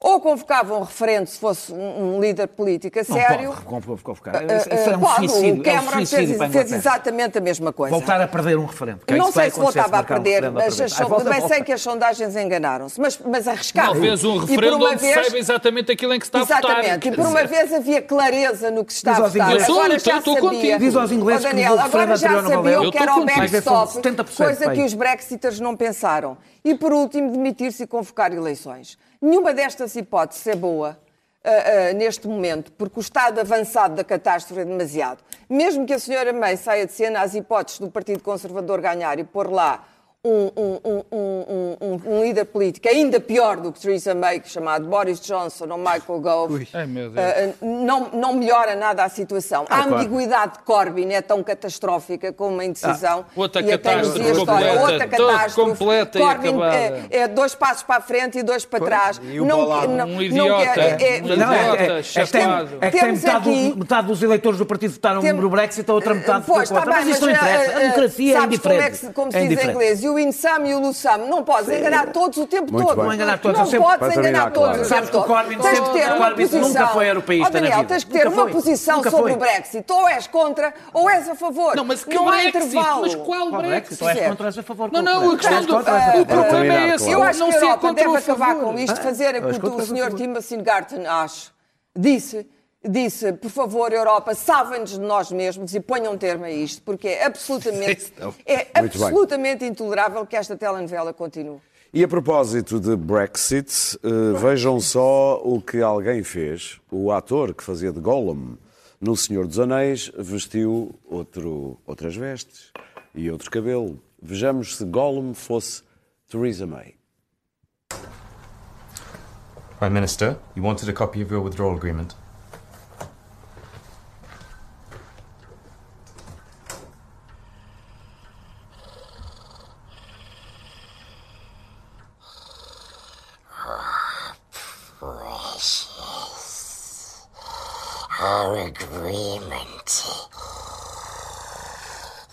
S5: Ou convocava um referendo se fosse um, um líder político a
S3: Não
S5: sério.
S3: pode convocar- Isso
S5: eh,
S3: é um
S5: pode,
S3: suicídio.
S5: o
S3: É um
S5: Cameron
S3: suicídio
S5: fez, fez exatamente a mesma coisa.
S3: Voltar a perder um referendo. que é
S5: não
S3: que
S5: sei se voltava a
S3: um
S5: perder,
S3: outra
S5: mas, as
S3: Ah, volta,
S5: sei que as sondagens enganaram-se, mas, mas arriscaram.
S2: Não fez um referendo onde
S5: vez-
S2: saiba exatamente aquilo em que se está a votar.
S5: Exatamente, e por uma vez havia clareza no que se está
S3: Diz
S5: a
S3: aos
S5: votar.
S3: ingleses-
S5: Agora
S2: Eu sou-
S5: já
S2: estou
S5: sabia.
S2: contigo.
S3: Diz aos ingleses que
S5: Daniel,
S3: referendo
S5: agora já
S3: anterior não
S5: sabia
S3: valeu.
S5: o que era o backstop,
S3: 70%
S5: coisa que os brexiters não pensaram. E por último, demitir-se e convocar eleições. Nenhuma destas hipóteses é boa. ah, ah, neste momento, porque o estado avançado da catástrofe é demasiado. Mesmo que a senhora May saia de cena, as hipóteses do Partido Conservador ganhar e pôr lá um, um- um- um- um- um líder político ainda pior do que Theresa May, chamado Boris Johnson ou Michael Gove, ah, não, não melhora nada a situação. a
S3: claro.
S5: ambiguidade de Corbyn é tão catastrófica como uma indecisão.
S2: outra
S5: e a
S2: catástrofe
S5: histórica.
S2: completa,
S5: Outra catástrofe.
S2: completa
S5: Corbyn é, é dois passos para a frente e dois para trás.
S6: E o bolado.
S2: Um idiota,
S5: quer- é- é-
S2: um
S3: Não, é,
S2: idiota,
S3: é, é, que tem,
S2: chapado.
S3: é que tem metade,
S5: aqui-
S3: metade dos eleitores do partido votaram
S5: Tem-
S3: no Brexit, a outra metade
S5: Pois,
S3: votou
S5: está
S3: contra.
S5: bem,
S3: Mas isso não interessa.
S5: eh,
S3: A democracia é indiferente.
S5: Como, é que se, como se
S3: É
S5: diz em inglês? E o Insam e o Lusam. Não podes enganar todos o tempo
S1: Muito
S5: todo.
S1: bem.
S3: Não enganar todos,
S5: Não
S3: sempre-
S5: podes
S1: Para terminar,
S5: enganar todos
S1: Clara.
S5: o
S3: Sabes
S5: tempo
S3: que o
S5: todo.
S3: Corbyn
S5: Tens
S3: sempre-
S5: ter
S3: o
S5: uma
S3: Corbyn
S5: posição.
S3: nunca foi europeísta
S5: Ó, Daniel,
S3: na vida.
S5: tens que ter
S3: Nunca
S5: uma
S3: foi.
S5: posição
S3: Nunca
S5: sobre
S3: foi.
S5: o Brexit. Ou és contra ou és a favor.
S2: Não, mas que
S5: não há
S2: Brexit?
S5: intervalo.
S2: Mas qual Brexit?
S3: Tu és contra, és a favor.
S2: Não, não, a questão do... O problema é esse.
S1: claro.
S5: Eu acho que a Europa deve
S2: ou
S5: acabar com isto, fazer o que o
S3: ou a
S5: Sr.
S3: favor?
S5: Timothy Garton acha. Disse, disse, por favor, Europa, salvem-nos de nós mesmos e ponham um termo a isto, porque é absolutamente, é
S1: Muito bem.
S5: absolutamente intolerável que esta telenovela continue.
S1: E a propósito de Brexit, eh, vejam só o que alguém fez. O ator que fazia de Gollum no Senhor dos Anéis vestiu outro, outras vestes e outro cabelo. Vejamos se Gollum fosse Theresa May.
S10: Prime Minister, you wanted a copy of your withdrawal agreement. Agreement.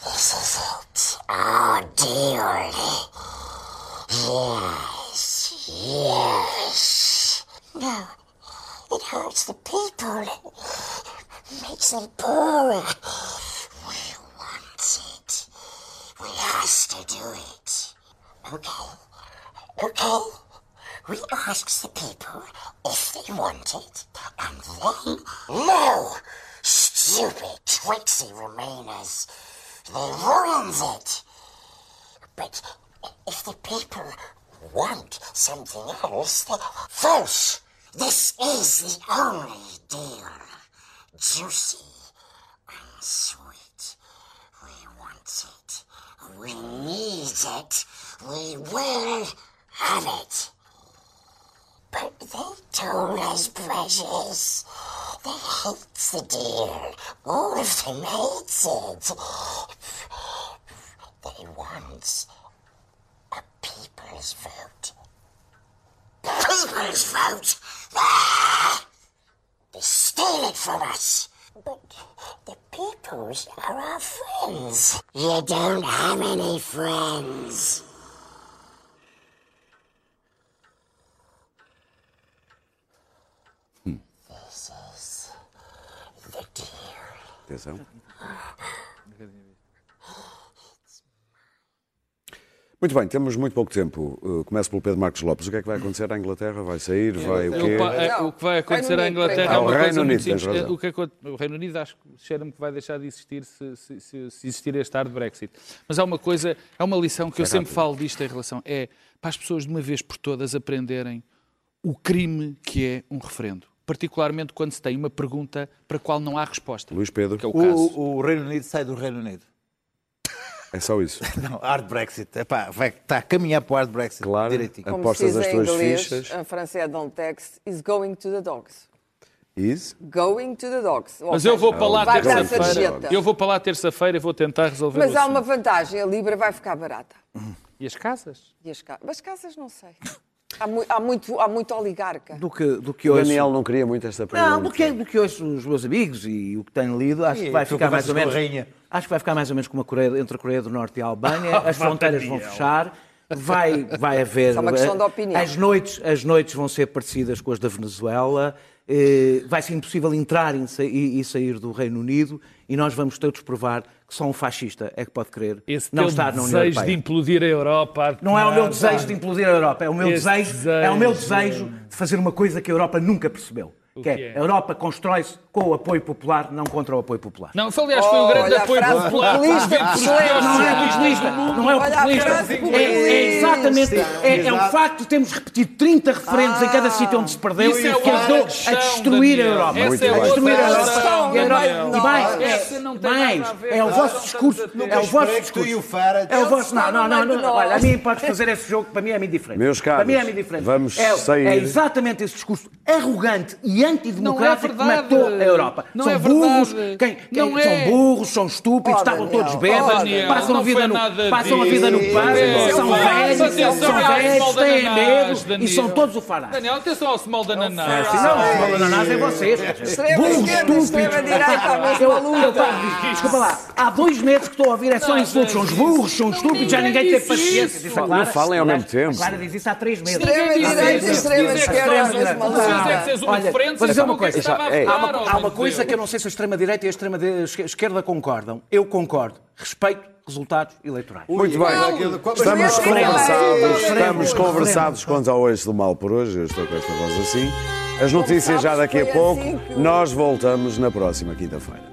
S10: This is it. Our deal. Yes, yes. No, it hurts the people. It makes them poorer. We want it. We has to do it. Okay. Okay. We asks the people if they want it, and they no. Stupid, tricksy Remainers. They ruins it. But if the people want something else, they... false. This is the only deal. Juicy and sweet. We want it. We need it. We will have it. But they told us, precious. They hate the deal. All of them hates it. They want a people's vote. People's vote? Ah! They steal it from us. But the peoples are our friends. You don't have any friends. Hmm. This is the deal.
S1: Atenção. Ah. Muito bem, temos muito pouco tempo. Uh, Começo pelo Pedro Marcos Lopes. O que é que vai acontecer à Inglaterra? Vai sair? Vai o quê?
S2: É,
S5: Não,
S2: o que vai acontecer à Inglaterra é uma
S1: o
S2: coisa
S1: Reino
S2: muito
S1: Unido,
S2: simples. O, que aconte- o Reino Unido acho que cheira-me que vai deixar de existir se, se, se- se existir este ar de Brexit. Mas há uma coisa, é uma lição que eu sempre falo disto em relação, é para as pessoas de uma vez por todas aprenderem o crime que é um referendo. Particularmente quando se tem uma pergunta para a qual não há resposta.
S1: Luís Pedro.
S2: Que é o caso.
S6: O, o Reino Unido sai do Reino Unido.
S1: É só isso.
S6: Não, hard Brexit. Epá, vai, está a caminhar para o hard Brexit.
S1: Claro.
S6: Direitinho.
S5: Como
S1: Apostas
S5: se diz
S1: as tuas
S5: inglês,
S1: fichas.
S5: em francês, don't text, is going to the dogs.
S1: Is?
S5: Going to the dogs.
S2: Mas eu vou para lá
S5: a
S2: terça-feira. Eu vou para lá terça-feira e vou tentar resolver
S5: Mas há uma vantagem, a Libra vai ficar barata.
S2: E as casas?
S5: E as casas? Mas casas não sei. Há, mu- há muito, há muito oligarca.
S3: Do que, do que
S1: O
S3: hoje.
S1: Daniel não queria muito esta pergunta.
S3: Não, do que, do que hoje os meus amigos e o que tenho lido, acho
S6: E
S3: que vai ficar mais ou menos.
S6: com a rainha.
S3: Acho que vai ficar mais ou menos como a Coreia, entre a Coreia do Norte e a Albânia. As fronteiras vão fechar. Vai, vai haver.
S5: É uma questão de opinião.
S3: As noites, as noites vão ser parecidas com as da Venezuela. eh, Vai ser impossível entrar e sair do Reino Unido e nós vamos todos provar que só um fascista é que pode querer
S2: Esse
S3: não estar na União
S2: desejo de
S3: Europeia.
S2: implodir a Europa.
S3: Não é o meu desejo de implodir a Europa, é o meu
S2: Esse
S3: desejo, é o meu
S2: desejo.
S3: desejo de fazer uma coisa que a Europa nunca percebeu. Que
S2: que
S3: é,
S2: é?
S3: a Europa constrói-se com o apoio popular, não contra o apoio popular.
S2: Não, foi, aliás, foi o grande
S5: Olha,
S2: apoio popular.
S5: populista excelente.
S3: Não é populista, não é o
S5: a
S3: populista. É, é exatamente, é, é o facto de termos repetido 30 referendos em cada sítio onde se perdeu
S2: Isso é
S3: que ajudou a destruir a. Europa.
S1: Muito
S2: é
S3: a destruir a Europa. E. E mais, mais, é o vosso discurso, é o vosso
S6: e o
S3: discurso. É o vosso, não, não, não, não, olha, a mim podes fazer esse jogo, para mim é muito diferente.
S1: Meus caros,
S3: para mim é muito diferente.
S1: vamos
S3: é,
S1: sair.
S3: é exatamente esse discurso arrogante e antidemocrático
S2: Não é
S3: que matou a
S2: verdade.
S3: Europa.
S2: Não
S3: são
S2: é
S3: burros,
S2: verdade.
S3: quem, quem-
S2: Não
S3: são
S2: é.
S3: burros, são estúpidos,
S5: Oh,
S3: estavam
S5: Daniel.
S3: todos
S5: Oh,
S3: bêbados, passam, a vida no, passam a vida no pub, são velhos, são velhos,
S2: small
S3: têm medo e são todos o farás.
S2: Daniel, atenção ao small da
S3: É,
S2: Nanás.
S3: assim, não, o mal ananás é vocês. Burros,
S5: e
S3: estúpidos. Desculpa lá, há dois meses que estou a ouvir é só insultos, são os burros, são os estúpidos, já ninguém teve paciência.
S1: Não falem ao mesmo tempo.
S3: Clara diz isso há três meses.
S5: Extrema
S3: Há três
S5: direita e
S3: meses.
S5: extrema
S2: Diz é que
S5: esquerda à
S3: extrema
S5: mesma
S3: direita.
S2: Vocês é que vocês um referente,
S3: vou dizer uma
S2: é que
S3: coisa. Há uma, há uma coisa
S2: Deus.
S3: que eu não sei se a extrema-direita e a extrema-esquerda concordam. Eu concordo. Respeito resultados eleitorais.
S1: Muito bem. Estamos
S5: Não,
S1: conversados,
S5: não,
S1: estamos conversados quanto ao eixo do mal por hoje. Eu estou com esta voz assim. As notícias já daqui a pouco.
S5: assim
S1: Nós voltamos na próxima quinta-feira.